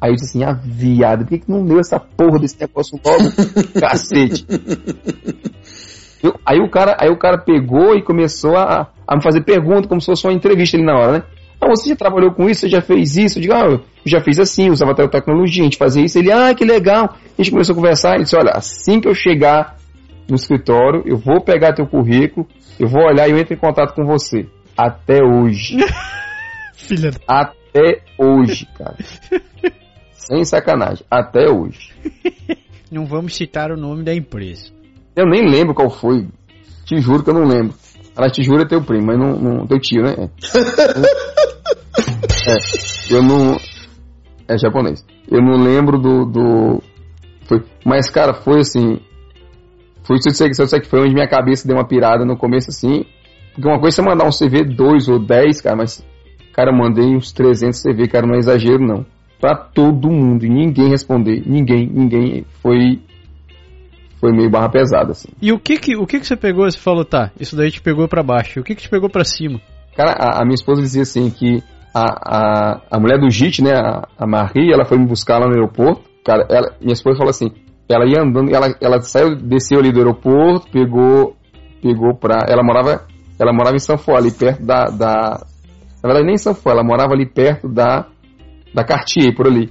Aí eu disse assim, ah, viado, por que, que não deu essa porra desse negócio logo? Cacete. Eu, aí, o cara, aí o cara pegou e começou a, a me fazer pergunta como se fosse uma entrevista ali na hora, né? Ah, você já trabalhou com isso? Você já fez isso? Eu digo, ah, eu já fiz assim, usava até tecnologia, a gente fazia isso. Ele, ah, que legal. A gente começou a conversar. Ele disse, olha, assim que eu chegar no escritório, eu vou pegar teu currículo, eu vou olhar e eu entro em contato com você. Até hoje. Filha Até hoje, cara. Sem sacanagem. Até hoje. Não vamos citar o nome da empresa. Eu nem lembro qual foi. Te juro que eu não lembro. Ela jura é teu primo, mas não, não teu tio, né? é, eu não. É japonês. Eu não lembro do. do foi, mas, cara, foi assim. Foi isso que sei que foi onde minha cabeça deu uma pirada no começo, assim. Porque uma coisa é você mandar um CV 2 ou 10, cara, mas. Cara, eu mandei uns 300 CV, cara, não é exagero, não. Pra todo mundo. E ninguém responder. Ninguém, ninguém. Foi foi meio barra pesada, assim. E o que que, o que que você pegou? Você falou, tá, isso daí te pegou para baixo. O que que te pegou para cima? Cara, a, a, minha esposa dizia assim que a, a, a mulher do JIT, né, a, a Marie, ela foi me buscar lá no aeroporto. Cara, ela, minha esposa falou assim, ela ia andando, ela, ela saiu, desceu ali do aeroporto, pegou, pegou pra, ela morava, ela morava em São Paulo, ali perto da, da, na verdade nem em São Paulo, ela morava ali perto da, da Cartier, por ali.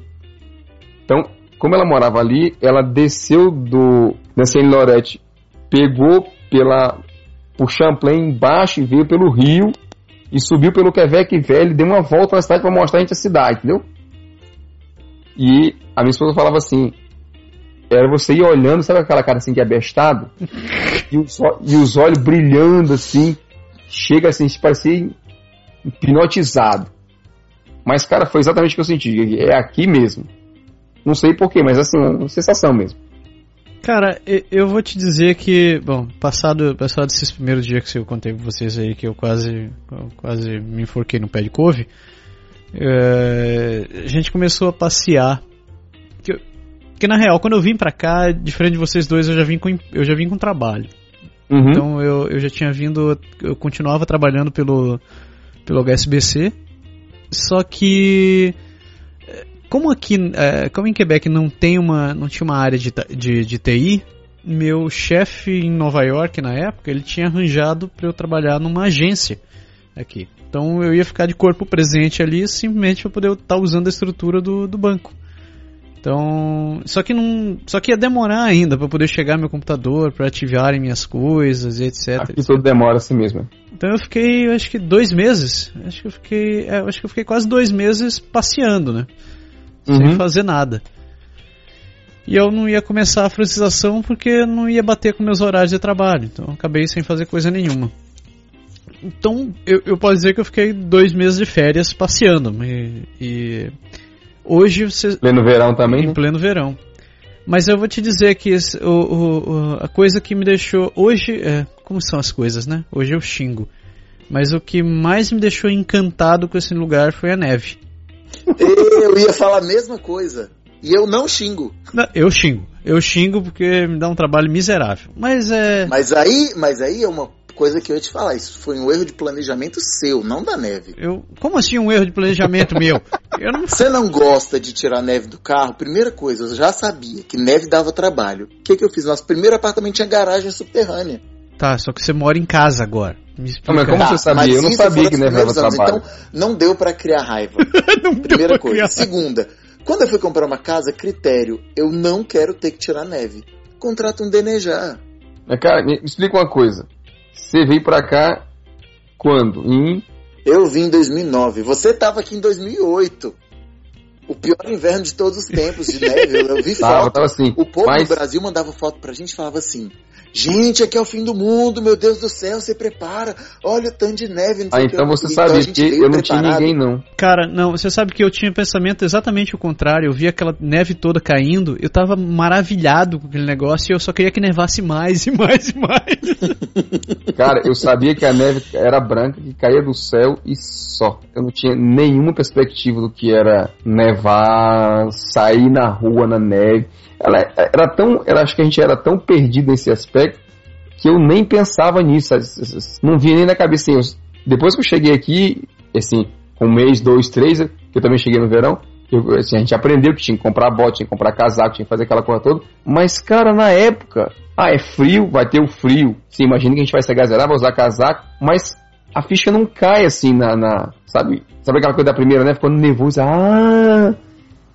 Então, como ela morava ali, ela desceu do Saint Lorette, pegou pela por Champlain embaixo e veio pelo rio e subiu pelo Quebec Velho, deu uma volta na cidade para mostrar a gente a cidade, entendeu? E a minha esposa falava assim: era você ir olhando, sabe aquela cara assim que é bestado? e, os, e os olhos brilhando assim, chega assim, parecia hipnotizado. Mas, cara, foi exatamente o que eu senti. É aqui mesmo. Não sei porquê, mas assim, uma sensação mesmo. Cara, eu vou te dizer que, bom, passado, passado esses primeiros dias que eu contei pra vocês aí que eu quase, quase me enforquei no pé de couve, é, a gente começou a passear. Que, que na real, quando eu vim pra cá, diferente de vocês dois, eu já vim com, eu já vim com trabalho. Uhum. Então eu, eu já tinha vindo, eu continuava trabalhando pelo, pelo HSBC, só que como aqui, é, como em Quebec não tem uma, não tinha uma área de, de, de TI, meu chefe em Nova York na época, ele tinha arranjado para eu trabalhar numa agência aqui. Então eu ia ficar de corpo presente ali simplesmente para poder estar tá usando a estrutura do, do banco. Então, só que não, só que ia demorar ainda para poder chegar meu computador, para ativarem minhas coisas e etc. Aqui tudo demora assim mesmo. Então eu fiquei, acho que dois meses, acho que eu fiquei, é, acho que eu fiquei quase dois meses passeando, né? Uhum. sem fazer nada. E eu não ia começar a francização porque não ia bater com meus horários de trabalho. Então acabei sem fazer coisa nenhuma. Então eu, eu posso dizer que eu fiquei dois meses de férias passeando. E, e hoje você. Pleno verão também? Em né? pleno verão. Mas eu vou te dizer que esse, o, o, a coisa que me deixou. Hoje. É, como são as coisas, né? Hoje eu xingo. Mas o que mais me deixou encantado com esse lugar foi a neve. Eu ia falar a mesma coisa. E eu não xingo. Não, eu xingo. Eu xingo porque me dá um trabalho miserável. Mas é. Mas aí, mas aí é uma coisa que eu ia te falar. Isso foi um erro de planejamento seu, não da neve. Eu, como assim um erro de planejamento meu? Não... Você não gosta de tirar neve do carro? Primeira coisa, eu já sabia que neve dava trabalho. O que, que eu fiz? Nosso primeiro apartamento tinha garagem subterrânea. Tá, só que você mora em casa agora. Me explica. Não, mas como tá, você sabia? Eu não sabia que nevava trabalho. Então, não deu para criar raiva. Primeira coisa. Criar. Segunda, quando eu fui comprar uma casa, critério, eu não quero ter que tirar neve. Contrata um denejar. Mas, cara, me explica uma coisa. Você veio pra cá quando? Em... Eu vim em 2009. Você tava aqui em 2008. O pior inverno de todos os tempos de neve. Eu, eu vi tava, foto. Tava assim, o povo mas... do Brasil mandava foto pra gente e falava assim: Gente, aqui é o fim do mundo, meu Deus do céu, você prepara. Olha o tanto de neve. ah, então você sabe, então, que eu não tinha ninguém não. Cara, não, você sabe que eu tinha pensamento exatamente o contrário. Eu vi aquela neve toda caindo, eu tava maravilhado com aquele negócio e eu só queria que nevasse mais e mais e mais. Cara, eu sabia que a neve era branca, que caía do céu e só. Eu não tinha nenhuma perspectiva do que era nevar, sair na rua na neve ela era tão, ela acho que a gente era tão perdido nesse aspecto que eu nem pensava nisso, não vinha nem na cabeça. Assim, depois que eu cheguei aqui, assim, um mês, dois, três, que eu também cheguei no verão, eu, assim, a gente aprendeu que tinha que comprar bote, tinha que comprar casaco, tinha que fazer aquela coisa toda. Mas, cara, na época, ah, é frio, vai ter o frio. Sim, imagina que a gente vai se agasalhar, vai usar casaco, mas a ficha não cai assim na, na sabe? Sabe aquela coisa da primeira, né? Ficando nervoso, ah,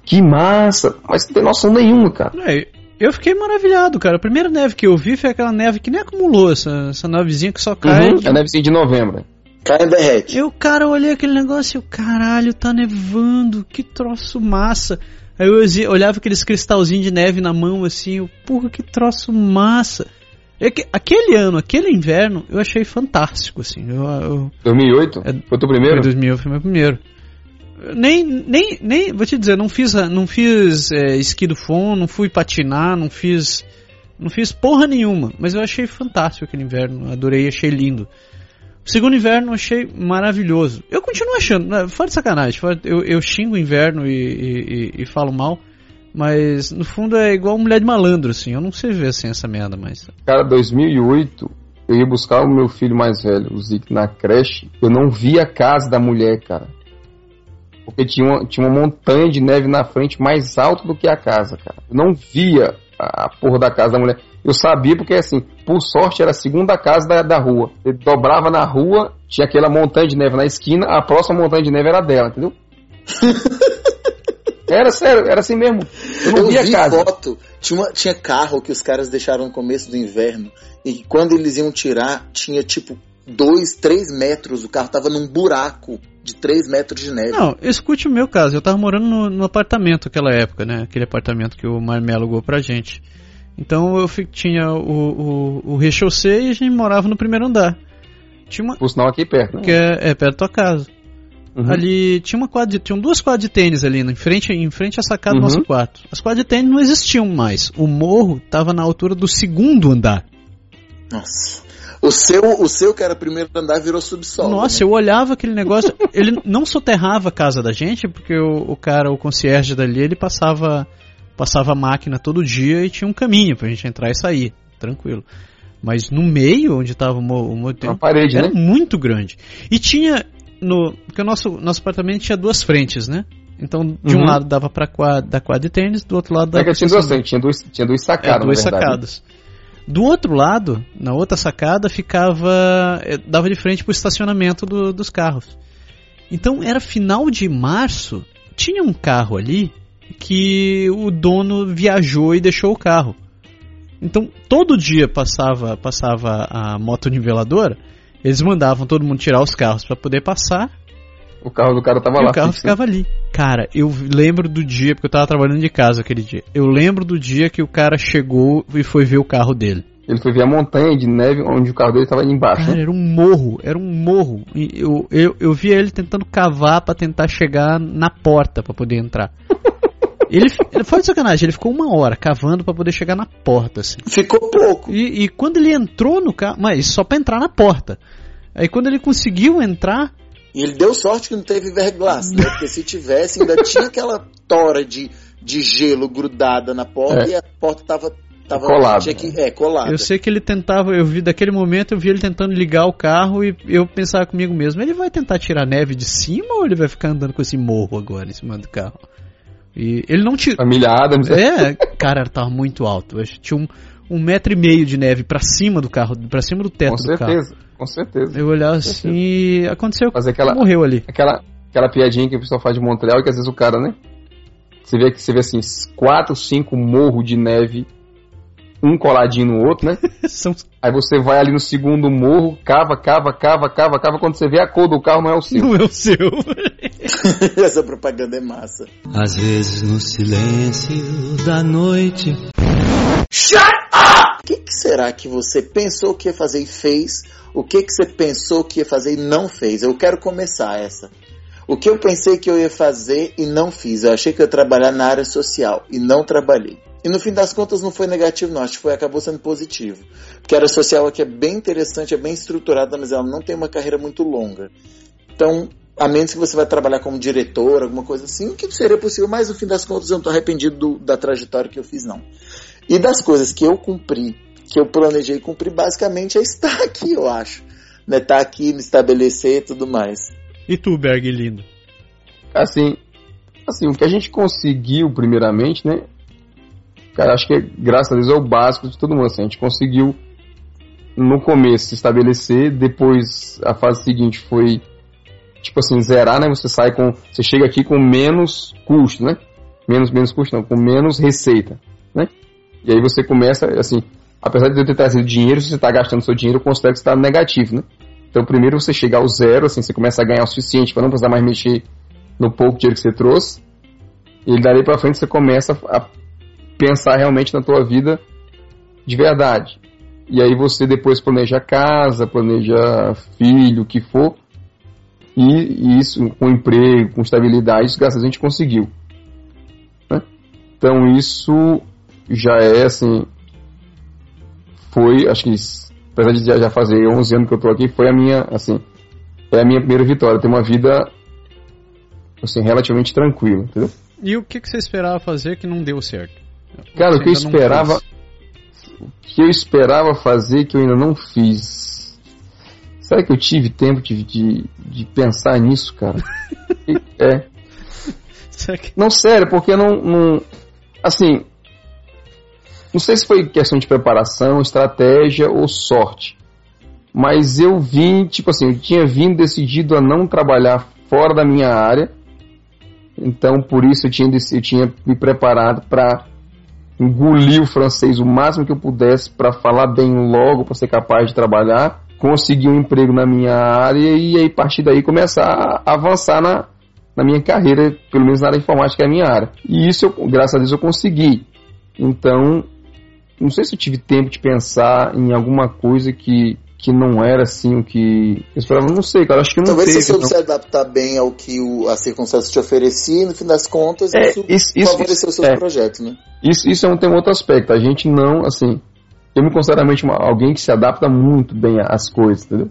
que massa! Mas não tem noção nenhuma, cara. É, eu fiquei maravilhado, cara. A primeira neve que eu vi foi aquela neve que nem acumulou, essa, essa nevezinha que só cai. Uhum, de... A nevezinha de novembro. Cai e derrete. Eu, cara, olhei aquele negócio e eu, caralho, tá nevando, que troço massa. Aí eu olhava aqueles cristalzinhos de neve na mão assim, eu, porra, que troço massa. É que, aquele ano, aquele inverno, eu achei fantástico, assim. Eu, eu, 2008? É, foi o primeiro? Foi 2000, foi meu primeiro nem, nem, nem, vou te dizer, não fiz, não fiz é, esqui do fon, não fui patinar, não fiz, não fiz porra nenhuma, mas eu achei fantástico aquele inverno, adorei, achei lindo. O segundo inverno eu achei maravilhoso. Eu continuo achando, né, fora de sacanagem, eu, eu xingo o inverno e, e, e, falo mal, mas no fundo é igual mulher de malandro, assim, eu não sei ver assim essa merda, mas... Cara, 2008, eu ia buscar o meu filho mais velho, o Zic, na creche, eu não vi a casa da mulher, cara porque tinha uma, tinha uma montanha de neve na frente mais alta do que a casa, cara. Eu não via a, a porra da casa da mulher. Eu sabia porque, assim, por sorte era a segunda casa da, da rua. Ele dobrava na rua, tinha aquela montanha de neve na esquina, a próxima montanha de neve era dela, entendeu? era sério, era assim mesmo. Eu não eu via vi casa. foto, tinha, uma, tinha carro que os caras deixaram no começo do inverno, e quando eles iam tirar, tinha tipo 2, 3 metros, o carro tava num buraco de 3 metros de neve. Não, escute o meu caso. Eu tava morando no, no apartamento naquela época, né? Aquele apartamento que o Marmelo alugou pra gente. Então eu fi- tinha o, o, o rechaussée e a gente morava no primeiro andar. Tinha uma. Por sinal, aqui perto, né? Que é, é perto da tua casa. Uhum. Ali tinha uma quadra de, tinham duas quadras de tênis ali, em frente, em frente à sacada do Uhum. nosso quarto. As quadras de tênis não existiam mais. O morro tava na altura do segundo andar. Nossa. O seu, o seu que era primeiro andar virou subsolo. Nossa, né? eu olhava aquele negócio. ele não soterrava a casa da gente, porque o, o cara, o concierge dali, ele passava passava a máquina todo dia e tinha um caminho pra gente entrar e sair, tranquilo. Mas no meio, onde tava o, o mo- Uma parede, era né? muito grande. E tinha no, porque o nosso nosso apartamento tinha duas frentes, né? Então, de um Uhum. lado dava para quadra, da quadra de tênis, do outro lado É dava que pra tinha duas, estacionamento. tinha duas, tinha duas É, duas na verdade. sacadas. Do outro lado, na outra sacada, ficava. eh, dava de frente pro estacionamento do- dos carros. Então era final de março, tinha um carro ali que o dono viajou e deixou o carro. Então todo dia passava, passava a moto niveladora, eles mandavam todo mundo tirar os carros para poder passar O carro do cara tava e lá. o carro ficava ali. Cara, eu lembro do dia, porque eu tava trabalhando de casa aquele dia. Eu lembro do dia que o cara chegou e foi ver o carro dele. Ele foi ver a montanha de neve onde o carro dele tava ali embaixo. Cara, né? era um morro, era um morro. E eu, eu, eu via ele tentando cavar pra tentar chegar na porta pra poder entrar. Ele, ele foi de sacanagem, ele ficou uma hora cavando pra poder chegar na porta, assim. Ficou pouco. E, e quando ele entrou no carro, mas só pra entrar na porta. Aí quando ele conseguiu entrar, E ele deu sorte que não teve verglass, né? Porque se tivesse, ainda tinha aquela tora de, de gelo grudada na porta É. e a porta tava. tava Colada. Tinha que, é, colada. eu sei que ele tentava, eu vi daquele momento, eu vi ele tentando ligar o carro e eu pensava comigo mesmo, ele vai tentar tirar a neve de cima ou ele vai ficar andando com esse morro agora em cima do carro? E ele não tirou. Família Adams. É, cara, tava muito alto. Eu tinha um, um metro e meio de neve pra cima do carro, pra cima do teto Com do carro. certeza, com certeza. Eu olhava assim e aconteceu. Fazer aquela, Morreu ali. aquela, aquela piadinha que o pessoal faz de Montreal, que às vezes o cara, né? Você vê que você vê assim, quatro, cinco morros de neve, um coladinho no outro, né? São Aí você vai ali no segundo morro, cava, cava, cava, cava, cava. Quando você vê a cor do carro, não é o seu. não é o seu. Essa propaganda é massa. Às vezes no silêncio da noite. O que, que será que você pensou que ia fazer e fez? O que, que você pensou que ia fazer e não fez? Eu quero começar essa. O que eu pensei que eu ia fazer e não fiz? Eu achei que eu ia trabalhar na área social e não trabalhei. E no fim das contas não foi negativo, não. Acho que foi, acabou sendo positivo. Porque a área social aqui é bem interessante, é bem estruturada, mas ela não tem uma carreira muito longa. Então, a menos que você vai trabalhar como diretor, alguma coisa assim, que seria possível, mas no fim das contas eu não estou arrependido do- da trajetória que eu fiz, não. E das coisas que eu cumpri, que eu planejei cumprir, basicamente é estar aqui, eu acho. Né? Estar aqui, me estabelecer e tudo mais. E tu, Berg, lindo? Assim, assim, o que a gente conseguiu primeiramente, né? Cara, acho que graças a Deus é o básico de todo mundo. Assim, a gente conseguiu no começo se estabelecer, depois a fase seguinte foi tipo assim, zerar, né? Você sai com. Você chega aqui com menos custo, né? Menos, menos custo não, com menos receita, né? E aí você começa, assim, apesar de eu ter trazido dinheiro, se você está gastando seu dinheiro, eu considero que você está negativo, né? Então primeiro você chega ao zero, assim, você começa a ganhar o suficiente para não precisar mais mexer no pouco dinheiro que você trouxe. E dali para frente você começa a pensar realmente na tua vida de verdade. E aí você depois planeja casa, planeja filho, o que for. E, e isso com emprego, com estabilidade, isso graças a gente conseguiu. né? Então isso já é assim. Foi, acho que apesar de já, fazer 11 anos que eu tô aqui, foi a minha, assim, é a minha primeira vitória. Ter uma vida, assim, relativamente tranquila, entendeu? E o que, que você esperava fazer que não deu certo? Cara, Você o que eu esperava, o que eu esperava fazer que eu ainda não fiz. Será que eu tive tempo de, de, de pensar nisso, cara? É. Que- Não, sério, porque não, não. Assim. Não sei se foi questão de preparação, estratégia ou sorte. Mas eu vim, tipo assim, eu tinha vindo decidido a não trabalhar fora da minha área. Então, por isso eu tinha, eu tinha me preparado para engolir o francês o máximo que eu pudesse para falar bem logo, para ser capaz de trabalhar conseguir um emprego na minha área e aí a partir daí começar a avançar na, na minha carreira, pelo menos na área informática que é a minha área. E isso, eu, graças a Deus, eu consegui. Então, não sei se eu tive tempo de pensar em alguma coisa que, que não era assim o que eu esperava, não sei, cara, acho que não Talvez teve. você soube se adaptar bem ao que o, a circunstância te oferecia e no fim das contas É, isso, isso- isso- favoreceu o seu é. projeto, né? Isso, isso é um, tem um outro aspecto. A gente não, assim. Eu me considero realmente uma- alguém que se adapta muito bem às coisas, entendeu?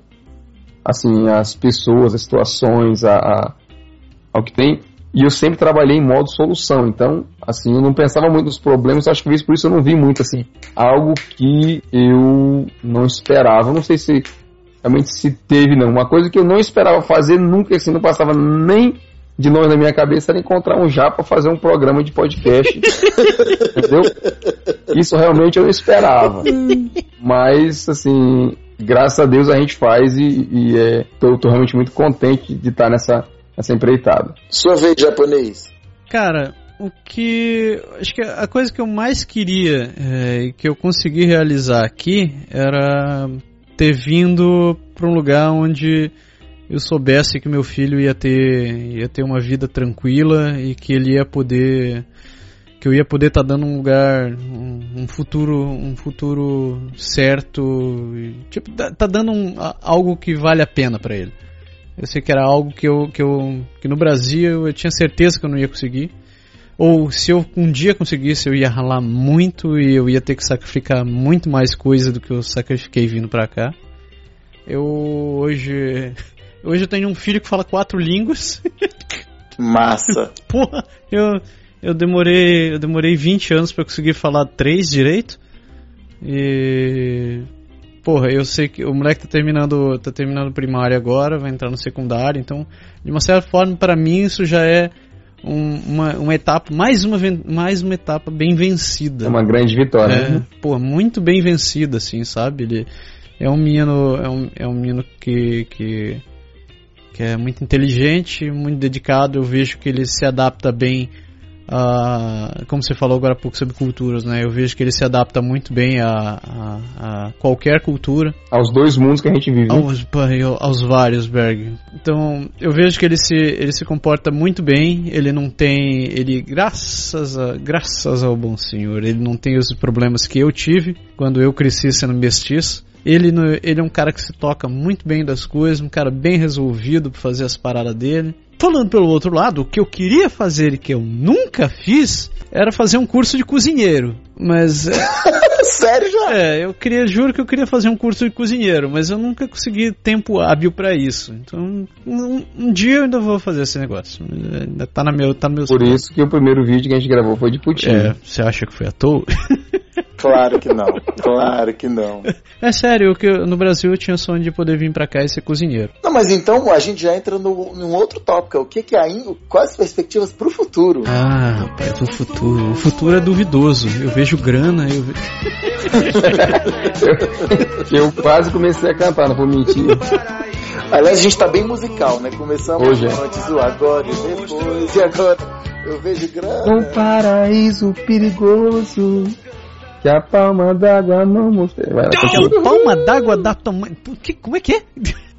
Assim, às pessoas, às situações, a, a- ao que tem. E eu sempre trabalhei em modo solução. Então, assim, eu não pensava muito nos problemas. Acho que por isso eu não vi muito, assim, algo que eu não esperava. Não sei se realmente se teve, não. Uma coisa que eu não esperava fazer, nunca, assim, não passava nem de nós na minha cabeça era encontrar um já para fazer um programa de podcast. entendeu? Isso realmente eu não esperava. Mas, assim, graças a Deus a gente faz e, e é, tô, tô realmente muito contente de estar nessa, nessa empreitada. Sua vez, japonês. Cara, o que. Acho que a coisa que eu mais queria é, e que eu consegui realizar aqui era ter vindo para um lugar onde eu soubesse que meu filho ia ter, ia ter uma vida tranquila e que ele ia poder. Que eu ia poder estar dando um lugar, um, um futuro, um futuro certo, tipo, tá tá dando um- algo que vale a pena para ele. Eu sei que era algo que eu, que eu que no Brasil eu tinha certeza que eu não ia conseguir. Ou se eu um dia conseguisse, eu ia ralar muito e eu ia ter que sacrificar muito mais coisa do que eu sacrifiquei vindo pra cá. Eu hoje hoje eu tenho um filho que fala quatro línguas. Massa. Porra, eu eu demorei eu demorei 20 anos pra conseguir falar três direito. E porra, eu sei que o moleque tá terminando tá terminando primário agora, vai entrar no secundário, então de uma certa forma para mim isso já é um- uma, uma etapa mais uma mais uma etapa bem vencida. É uma grande vitória. É, né? pô, muito bem vencida, assim, sabe? Ele é um menino, é um, é um menino que, que, que é muito inteligente, muito dedicado. Eu vejo que ele se adapta bem a, como você falou agora há pouco sobre culturas, né? Eu vejo que ele se adapta muito bem a, a, a qualquer cultura Aos dois mundos que a gente vive. né? aos, aos vários Berg. Então, eu vejo que ele se, ele se comporta muito bem, ele não tem, ele graças a, graças ao bom senhor, ele não tem os problemas que eu tive quando eu cresci sendo mestiço. Ele, ele é um cara que se toca muito bem das coisas, um cara bem resolvido pra fazer as paradas dele. Falando pelo outro lado, o que eu queria fazer e que eu nunca fiz era fazer um curso de cozinheiro. Mas é, Sério já? é, eu queria, juro que eu queria fazer um curso de cozinheiro, mas eu nunca consegui tempo hábil pra isso. Então, um, um dia eu ainda vou fazer esse negócio. Ainda tá na meu, tá no meu Por isso que o primeiro vídeo que a gente gravou foi de putinho. É, você acha que foi à toa? Claro que não. Claro que não. É sério, que no Brasil eu tinha sonho de poder vir pra cá e ser cozinheiro. Não, mas então a gente já entra no, num outro tópico. O que que é ainda, quais as perspectivas pro futuro? Ah, rapaz, o futuro. O futuro é duvidoso. Eu vejo grana, eu ve... Eu quase comecei a cantar, não vou mentir. Aliás, a gente tá bem musical, né? Começamos Hoje é. antes, o agora e depois, e agora eu vejo grana. Um paraíso perigoso que a palma d'água não mostrei. Vai, Que a palma d'água da tua mãe. Que- como é que é?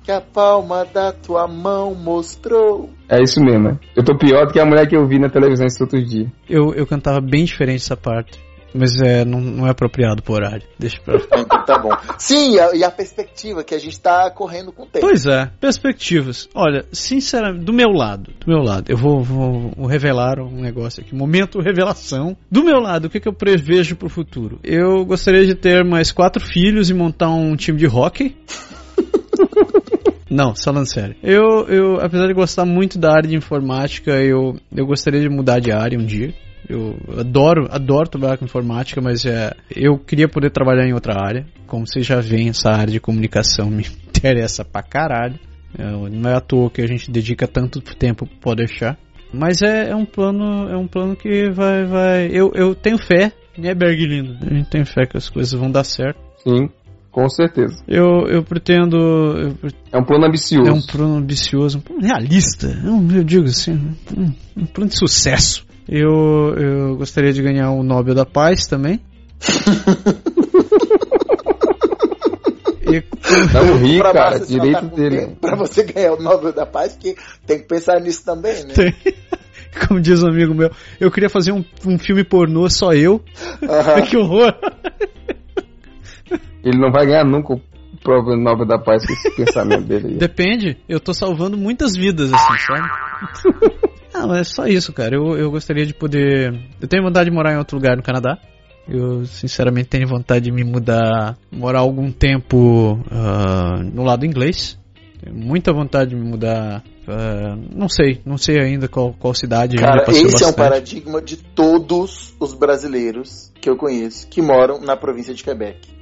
Que a palma da tua mão mostrou. É isso mesmo, né? Eu tô pior do que a mulher que eu vi na televisão esses outros dias. Eu, eu cantava bem diferente essa parte. Mas é, não, não é apropriado pro horário. Deixa pra Então tá bom. Sim, e a, e a perspectiva que a gente tá correndo com o tempo. Pois é, perspectivas. Olha, sinceramente, do meu lado, do meu lado, eu vou, vou- vou revelar um negócio aqui. Momento revelação. Do meu lado, o que, que eu prevejo pro futuro? Eu gostaria de ter mais quatro filhos e montar um time de hockey. Não, falando sério. Eu, eu, apesar de gostar muito da área de informática, eu, eu gostaria de mudar de área um dia. Eu adoro, adoro trabalhar com informática, mas é, eu queria poder trabalhar em outra área. Como vocês já veem, essa área de comunicação me interessa pra caralho. É, não é à toa que a gente dedica tanto tempo pra deixar. Mas é, é um plano, é um plano que vai, vai. Eu, eu tenho fé, né, Berg lindo? A gente tem fé que as coisas vão dar certo. Sim, com certeza. Eu, eu pretendo. eu pre- É um plano ambicioso. é um plano ambicioso, um plano realista. um- eu digo assim, um, um plano de sucesso. Eu, eu gostaria de ganhar o Nobel da Paz também. Não ri, Pra cara, você direito tá dele. Pra você ganhar o Nobel da Paz, que tem que pensar nisso também, né? Tem. Como diz um amigo meu, eu queria fazer um, um filme pornô só eu. Aham. que horror. Ele não vai ganhar nunca o prêmio Nobel da Paz com esse pensamento dele. aí. Depende, eu tô salvando muitas vidas, assim, sabe? Ah, mas é só isso, cara. Eu, eu gostaria de poder. Eu tenho vontade de morar em outro lugar no Canadá. Eu, sinceramente, tenho vontade de me mudar, morar algum tempo ah, no lado inglês. Tenho muita vontade de me mudar. ah, não sei, não sei ainda qual, qual cidade. Cara, esse é um bastante. paradigma de todos os brasileiros que eu conheço que moram na província de Quebec.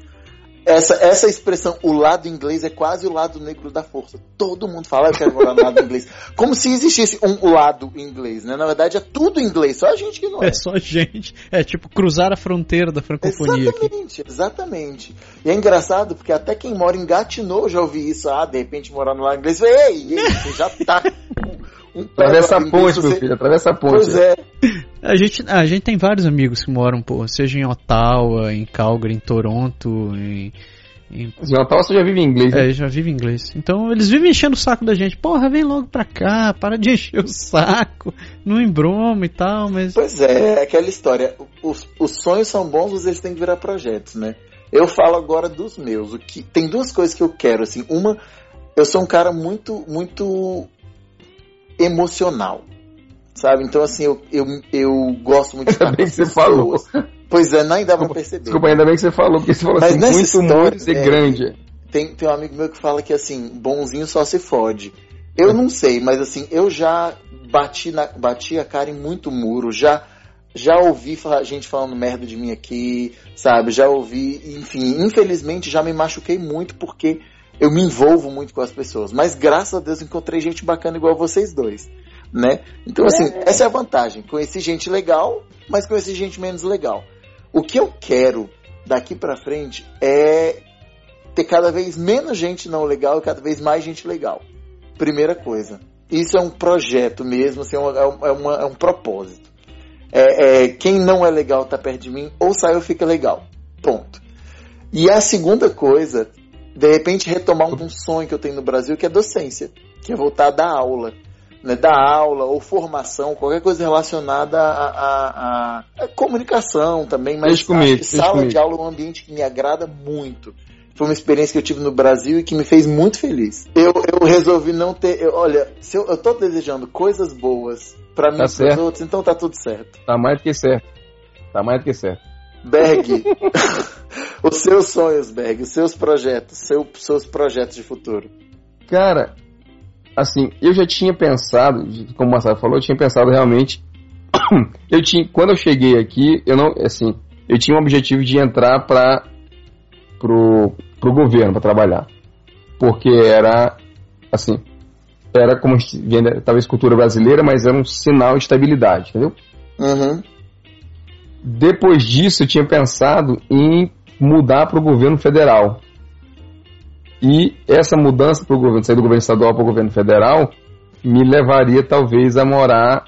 Essa, essa expressão, o lado inglês, é quase o lado negro da força. Todo mundo fala, "Ah, eu quero morar no lado inglês. Como se existisse um lado inglês, né? Na verdade, é tudo inglês, só a gente que não é. É só gente. É tipo cruzar a fronteira da francofonia aqui. Exatamente, exatamente. E é engraçado porque até quem mora em Gatineau já ouvi isso. Ah, de repente morar no lado inglês. Ei, ei, você já tá com um pé Atravessa a ponte, inglês, meu você- filho, atravessa a ponte. Pois é. A gente, a gente tem vários amigos que moram, pô, seja em Ottawa, em Calgary, em Toronto, em. em Ottawa você já vive em inglês, né? é, já vive inglês. Então eles vivem enchendo o saco da gente. Porra, vem logo pra cá, para de encher o saco, não embroma e tal, mas. Pois é, é aquela história. Os, os sonhos são bons, mas eles têm que virar projetos, né? Eu falo agora dos meus. O que tem duas coisas que eu quero, assim. Uma, eu sou um cara muito, muito emocional, sabe? Então, assim, eu, eu, eu gosto muito de Ainda bem que você falou. Pois é, nem dá pra perceber. Desculpa, ainda bem que você falou, porque você falou Mas assim, muito muito ser é, grande. Tem, tem um amigo meu que fala que assim, bonzinho só se fode. Eu não sei, mas assim, eu já bati, na, bati a cara em muito muro, já já ouvi falar- gente falando merda de mim aqui, sabe? Já ouvi, enfim, infelizmente já me machuquei muito porque eu me envolvo muito com as pessoas. Mas graças a Deus encontrei gente bacana igual vocês dois, né? Então assim, essa é a vantagem. Conheci gente legal, mas conheci gente menos legal. O que eu quero daqui pra frente é ter cada vez menos gente não legal e cada vez mais gente legal. Primeira coisa. Isso é um projeto mesmo, assim, é, uma- é um- é uma- é um propósito. É, é, quem não é legal tá perto de mim, ou sai ou fica legal. Ponto. E a segunda coisa, de repente retomar um sonho que eu tenho no Brasil, que é docência, que é voltar a dar aula. Né, dar aula ou formação, qualquer coisa relacionada à, à- à- à comunicação também, mas comigo, sala comigo. de aula é um ambiente que me agrada muito. Foi uma experiência que eu tive no Brasil e que me fez muito feliz. Eu, eu resolvi não ter. eu- olha, se eu, eu tô desejando coisas boas pra mim Tá e certo. outros, então tá tudo certo. Tá mais do que certo. Tá mais do que certo. Berg, os seus sonhos, Berg, os seus projetos, seu, seus projetos de futuro. Cara, assim, eu já tinha pensado, como o Marcelo falou, eu tinha pensado realmente. Eu tinha, quando eu cheguei aqui, eu não, assim, eu tinha um objetivo de entrar para pro, pro governo para trabalhar, porque era, assim, era como né, talvez cultura brasileira, mas era um sinal de estabilidade, entendeu? Uhum. Depois disso, eu tinha pensado em mudar para o governo federal. E essa mudança para o governo, sair do governo estadual para o governo federal, me levaria talvez a morar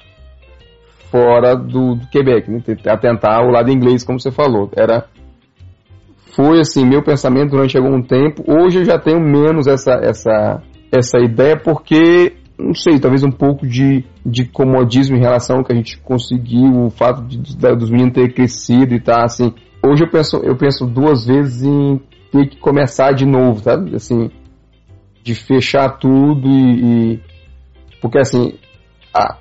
fora do, do Quebec, né? a tentar o lado inglês, como você falou. Era foi assim meu pensamento durante algum tempo. Hoje eu já tenho menos essa essa essa ideia porque não sei, talvez um pouco de, de comodismo em relação ao que a gente conseguiu, o fato de, de- dos meninos terem crescido e tá assim. Hoje eu penso, eu penso duas vezes em ter que começar de novo, sabe? Assim, de fechar tudo e, e- porque assim, a,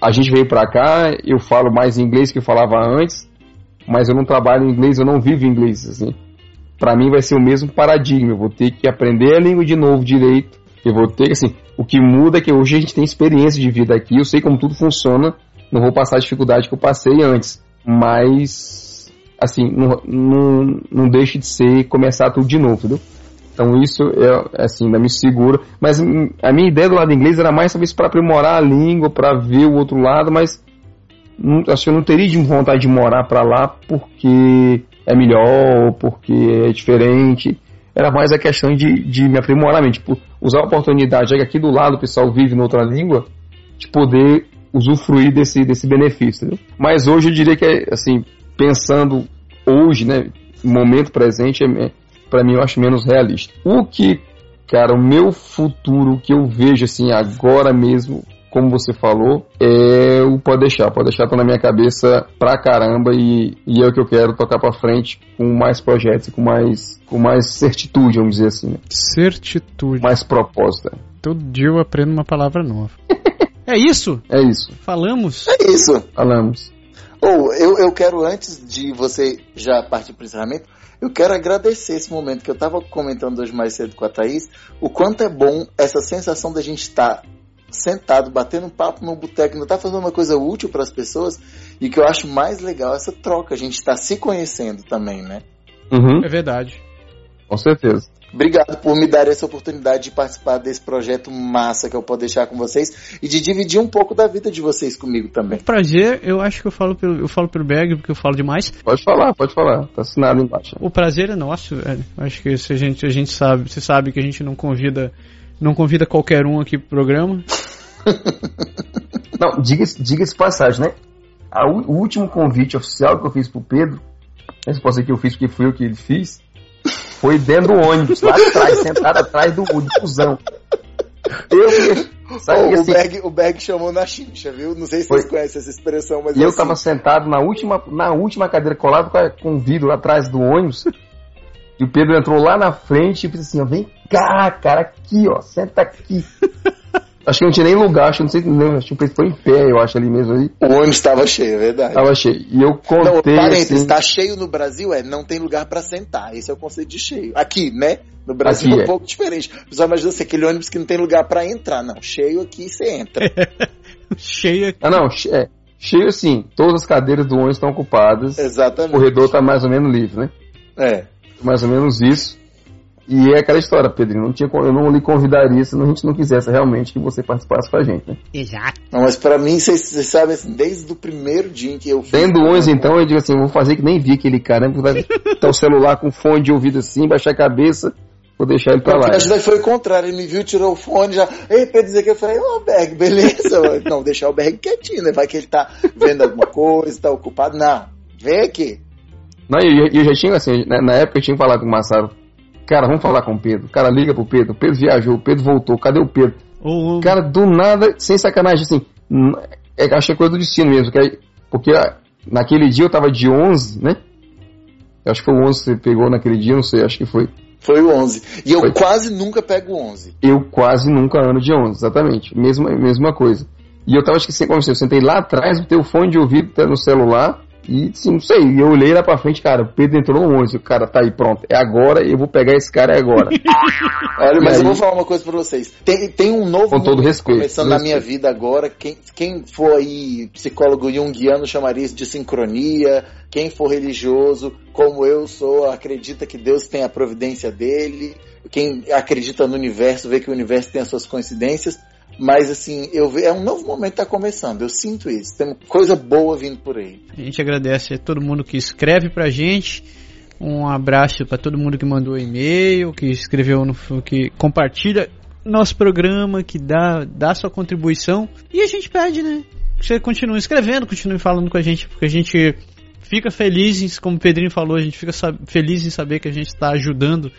a gente veio pra cá, eu falo mais inglês que eu falava antes, mas eu não trabalho em inglês, eu não vivo em inglês, assim. Pra mim vai ser o mesmo paradigma, eu vou ter que aprender a língua de novo direito, eu vou ter, assim, o que muda é que hoje a gente tem experiência de vida aqui, eu sei como tudo funciona, não vou passar a dificuldade que eu passei antes, mas, assim, não, não, não deixe de ser começar tudo de novo, entendeu? Então isso, é, assim, ainda me segura. Mas a minha ideia do lado inglês era mais talvez para aprimorar a língua, para ver o outro lado, mas acho que eu não teria de vontade de morar para lá porque é melhor, porque é diferente. Era mais a questão de, de me aprimorar, mesmo, tipo, usar a oportunidade, já que aqui do lado o pessoal vive em outra língua, de poder usufruir desse, desse benefício. entendeu? Mas hoje eu diria que, é, assim, pensando hoje, né, momento presente, é, para mim eu acho menos realista. O que, cara, o meu futuro, que eu vejo assim agora mesmo, como você falou, é o pode deixar. Pode deixar tá na minha cabeça pra caramba e, e é o que eu quero tocar pra frente com mais projetos e com mais, com mais certitude, vamos dizer assim. Né? Certitude. Mais propósito. Todo dia eu aprendo uma palavra nova. é isso? É isso. Falamos? É isso. Falamos. Ou oh, eu, eu quero, antes de você já partir para o encerramento, eu quero agradecer esse momento que eu estava comentando hoje mais cedo com a Thaís, o quanto é bom essa sensação da gente estar tá sentado, batendo um papo no boteco, não tá fazendo uma coisa útil para as pessoas, e que eu acho mais legal essa troca, a gente está se conhecendo também, né? Uhum. É verdade. Com certeza. Obrigado por me dar essa oportunidade de participar desse projeto massa que eu posso deixar com vocês e de dividir um pouco da vida de vocês comigo também. prazer, eu acho que eu falo pelo, eu falo pelo Berg porque eu falo demais. Pode falar, pode falar. Tá assinado embaixo. O prazer é nosso, velho. Acho que se a gente, a gente sabe, você sabe que a gente não convida não convida qualquer um aqui pro programa. não, diga-se diga passagem, né? o último convite oficial que eu fiz pro Pedro, essa posso que eu fiz porque fui eu que fiz, foi dentro do ônibus, lá atrás, sentado atrás do, do busão. Eu sabe, oh, assim, o, Berg, o Berg chamou na chincha, viu? Não sei se foi. vocês conhecem essa expressão, mas. E eu assim. tava sentado na última, na última cadeira colado com o vidro lá atrás do ônibus. E o Pedro entrou lá na frente e disse assim: ó, vem cá, cara, aqui, ó, senta aqui. Acho que não tinha nem lugar, acho que não sei, não, acho que foi em pé, eu acho, ali mesmo. Ali. O ônibus estava cheio, é verdade. Estava cheio. E eu contei. Não, parênteses, assim, tá cheio no Brasil, é, não tem lugar para sentar. Esse é o conceito de cheio. Aqui, né? No Brasil aqui é um é. pouco diferente. O pessoal imagina assim, aquele ônibus que não tem lugar para entrar. Não, cheio aqui você entra. cheio aqui. Ah, não, é. Cheio assim, todas as cadeiras do ônibus estão ocupadas. Exatamente. O corredor está mais ou menos livre, né? É. Mais ou menos isso. E é aquela história, Pedrinho. Não tinha, eu não lhe convidaria se a gente não quisesse realmente que você participasse com a gente, né? Exato. Não, mas para mim, vocês sabem, assim, desde o primeiro dia em que eu fui. Tendo 11, então, eu digo assim: vou fazer que nem vi aquele cara, né? Vai estar o celular com fone de ouvido assim, baixar a cabeça. Vou deixar ele pra lá. Acho que foi o contrário, ele me viu, tirou o fone já. Ei, Pedro, dizer que eu falei, ô oh, Berg, beleza? não, deixar o Berg quietinho, né? Vai que ele tá vendo alguma coisa, tá ocupado. Não, vem aqui. Não, eu, eu já tinha, assim, na época eu tinha falado com o Massaro, Cara, vamos falar com o Pedro. O cara liga pro Pedro. O Pedro viajou, o Pedro voltou. Cadê o Pedro? Oh, Cara, do nada, sem sacanagem, assim. É, achei coisa do destino mesmo. Que porque naquele dia eu tava de 11, né? Eu acho que foi o 11 que você pegou naquele dia, não sei, acho que foi. Foi o 11. E eu foi. quase nunca pego o 11. Eu quase nunca ando de 11, exatamente. Mesma, mesma coisa. E eu tava esquecendo como você, eu sentei lá atrás, o teu fone de ouvido tá no celular. E sim, não sei, eu olhei lá pra frente, cara, o Pedro entrou no 11, o cara tá aí, pronto, é agora, eu vou pegar esse cara, é agora. Olha, mas aí, eu vou falar uma coisa pra vocês. Tem, tem um novo com todo respeito, começando na minha vida agora, quem, quem for aí psicólogo junguiano chamaria isso de sincronia, quem for religioso, como eu sou, acredita que Deus tem a providência dele, quem acredita no universo, vê que o universo tem as suas coincidências, mas assim, eu ve... é um novo momento que tá começando. Eu sinto isso. Tem coisa boa vindo por aí. A gente agradece a todo mundo que escreve pra gente. Um abraço para todo mundo que mandou e-mail, que escreveu no que compartilha nosso programa, que dá, dá sua contribuição. E a gente pede, né? Que você continue escrevendo, continue falando com a gente, porque a gente fica feliz, como o Pedrinho falou, a gente fica feliz em saber que a gente está ajudando,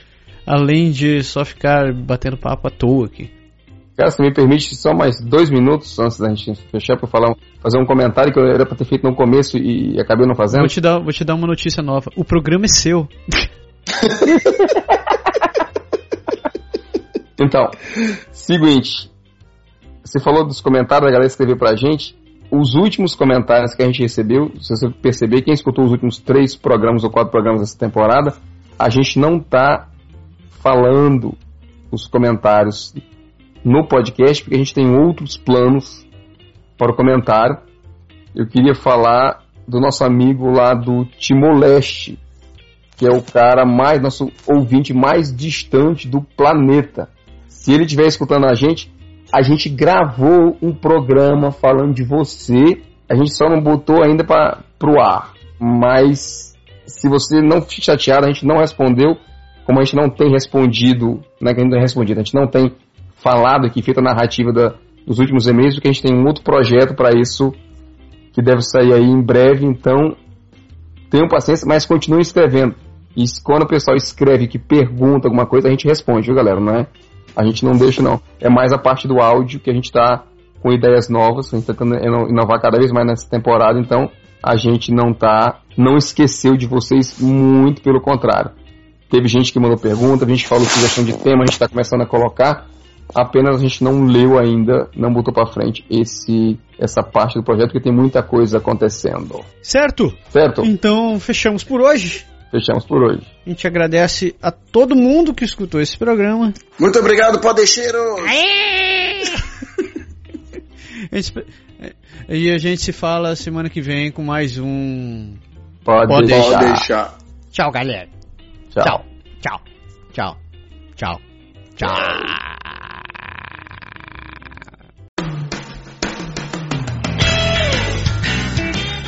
além de só ficar batendo papo à toa aqui. Cara, se me permite só mais dois minutos antes da gente fechar para falar, fazer um comentário que eu era para ter feito no começo e acabei não fazendo. Vou te dar, vou te dar uma notícia nova. O programa é seu. então, seguinte. Você falou dos comentários, a galera escreveu pra gente. Os últimos comentários que a gente recebeu, se você perceber, quem escutou os últimos três programas ou quatro programas dessa temporada, a gente não tá falando os comentários no podcast, porque a gente tem outros planos para o comentário. Eu queria falar do nosso amigo lá do Timor-Leste, que é o cara mais, nosso ouvinte mais distante do planeta. Se ele estiver escutando a gente, a gente gravou um programa falando de você, a gente só não botou ainda para o ar. Mas se você não fique chateado, a gente não respondeu, como a gente não tem respondido, é que a gente não tem respondido, a gente não tem falado aqui, feita a narrativa da, dos últimos e-mails, porque a gente tem um outro projeto para isso que deve sair aí em breve, então tenham paciência, mas continuem escrevendo. E quando o pessoal escreve que pergunta alguma coisa, a gente responde, viu, galera? Não é? A gente não deixa, não. É mais a parte do áudio que a gente está com ideias novas, a gente está tentando inovar cada vez mais nessa temporada, então a gente não tá, não esqueceu de vocês, muito pelo contrário. Teve gente que mandou pergunta, a gente falou sugestão de tema, a gente está começando a colocar, apenas a gente não leu ainda, não botou para frente esse essa parte do projeto, porque tem muita coisa acontecendo. Certo? Certo? Então fechamos por hoje. Fechamos por hoje. A gente agradece a todo mundo que escutou esse programa. Muito obrigado, Podeixeiros! E a gente se fala semana que vem com mais um. Pode, Pode deixar. Pode deixar. Tchau, galera. Tchau. Tchau. Tchau. Tchau. Tchau.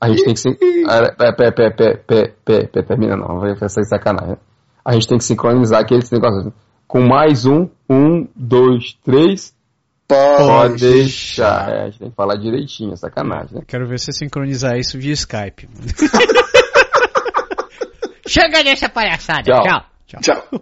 A gente tem que se. Pé, pé, pé, pé, pé, pé, pé, termina não, vai ser sacanagem. A gente tem que sincronizar aqueles negócios. Com mais um, um, dois, três, pode deixar. É, a gente tem que falar direitinho, é sacanagem, né? Quero ver você sincronizar isso via Skype. Chega dessa palhaçada. Tchau. Tchau. Tchau. Tchau.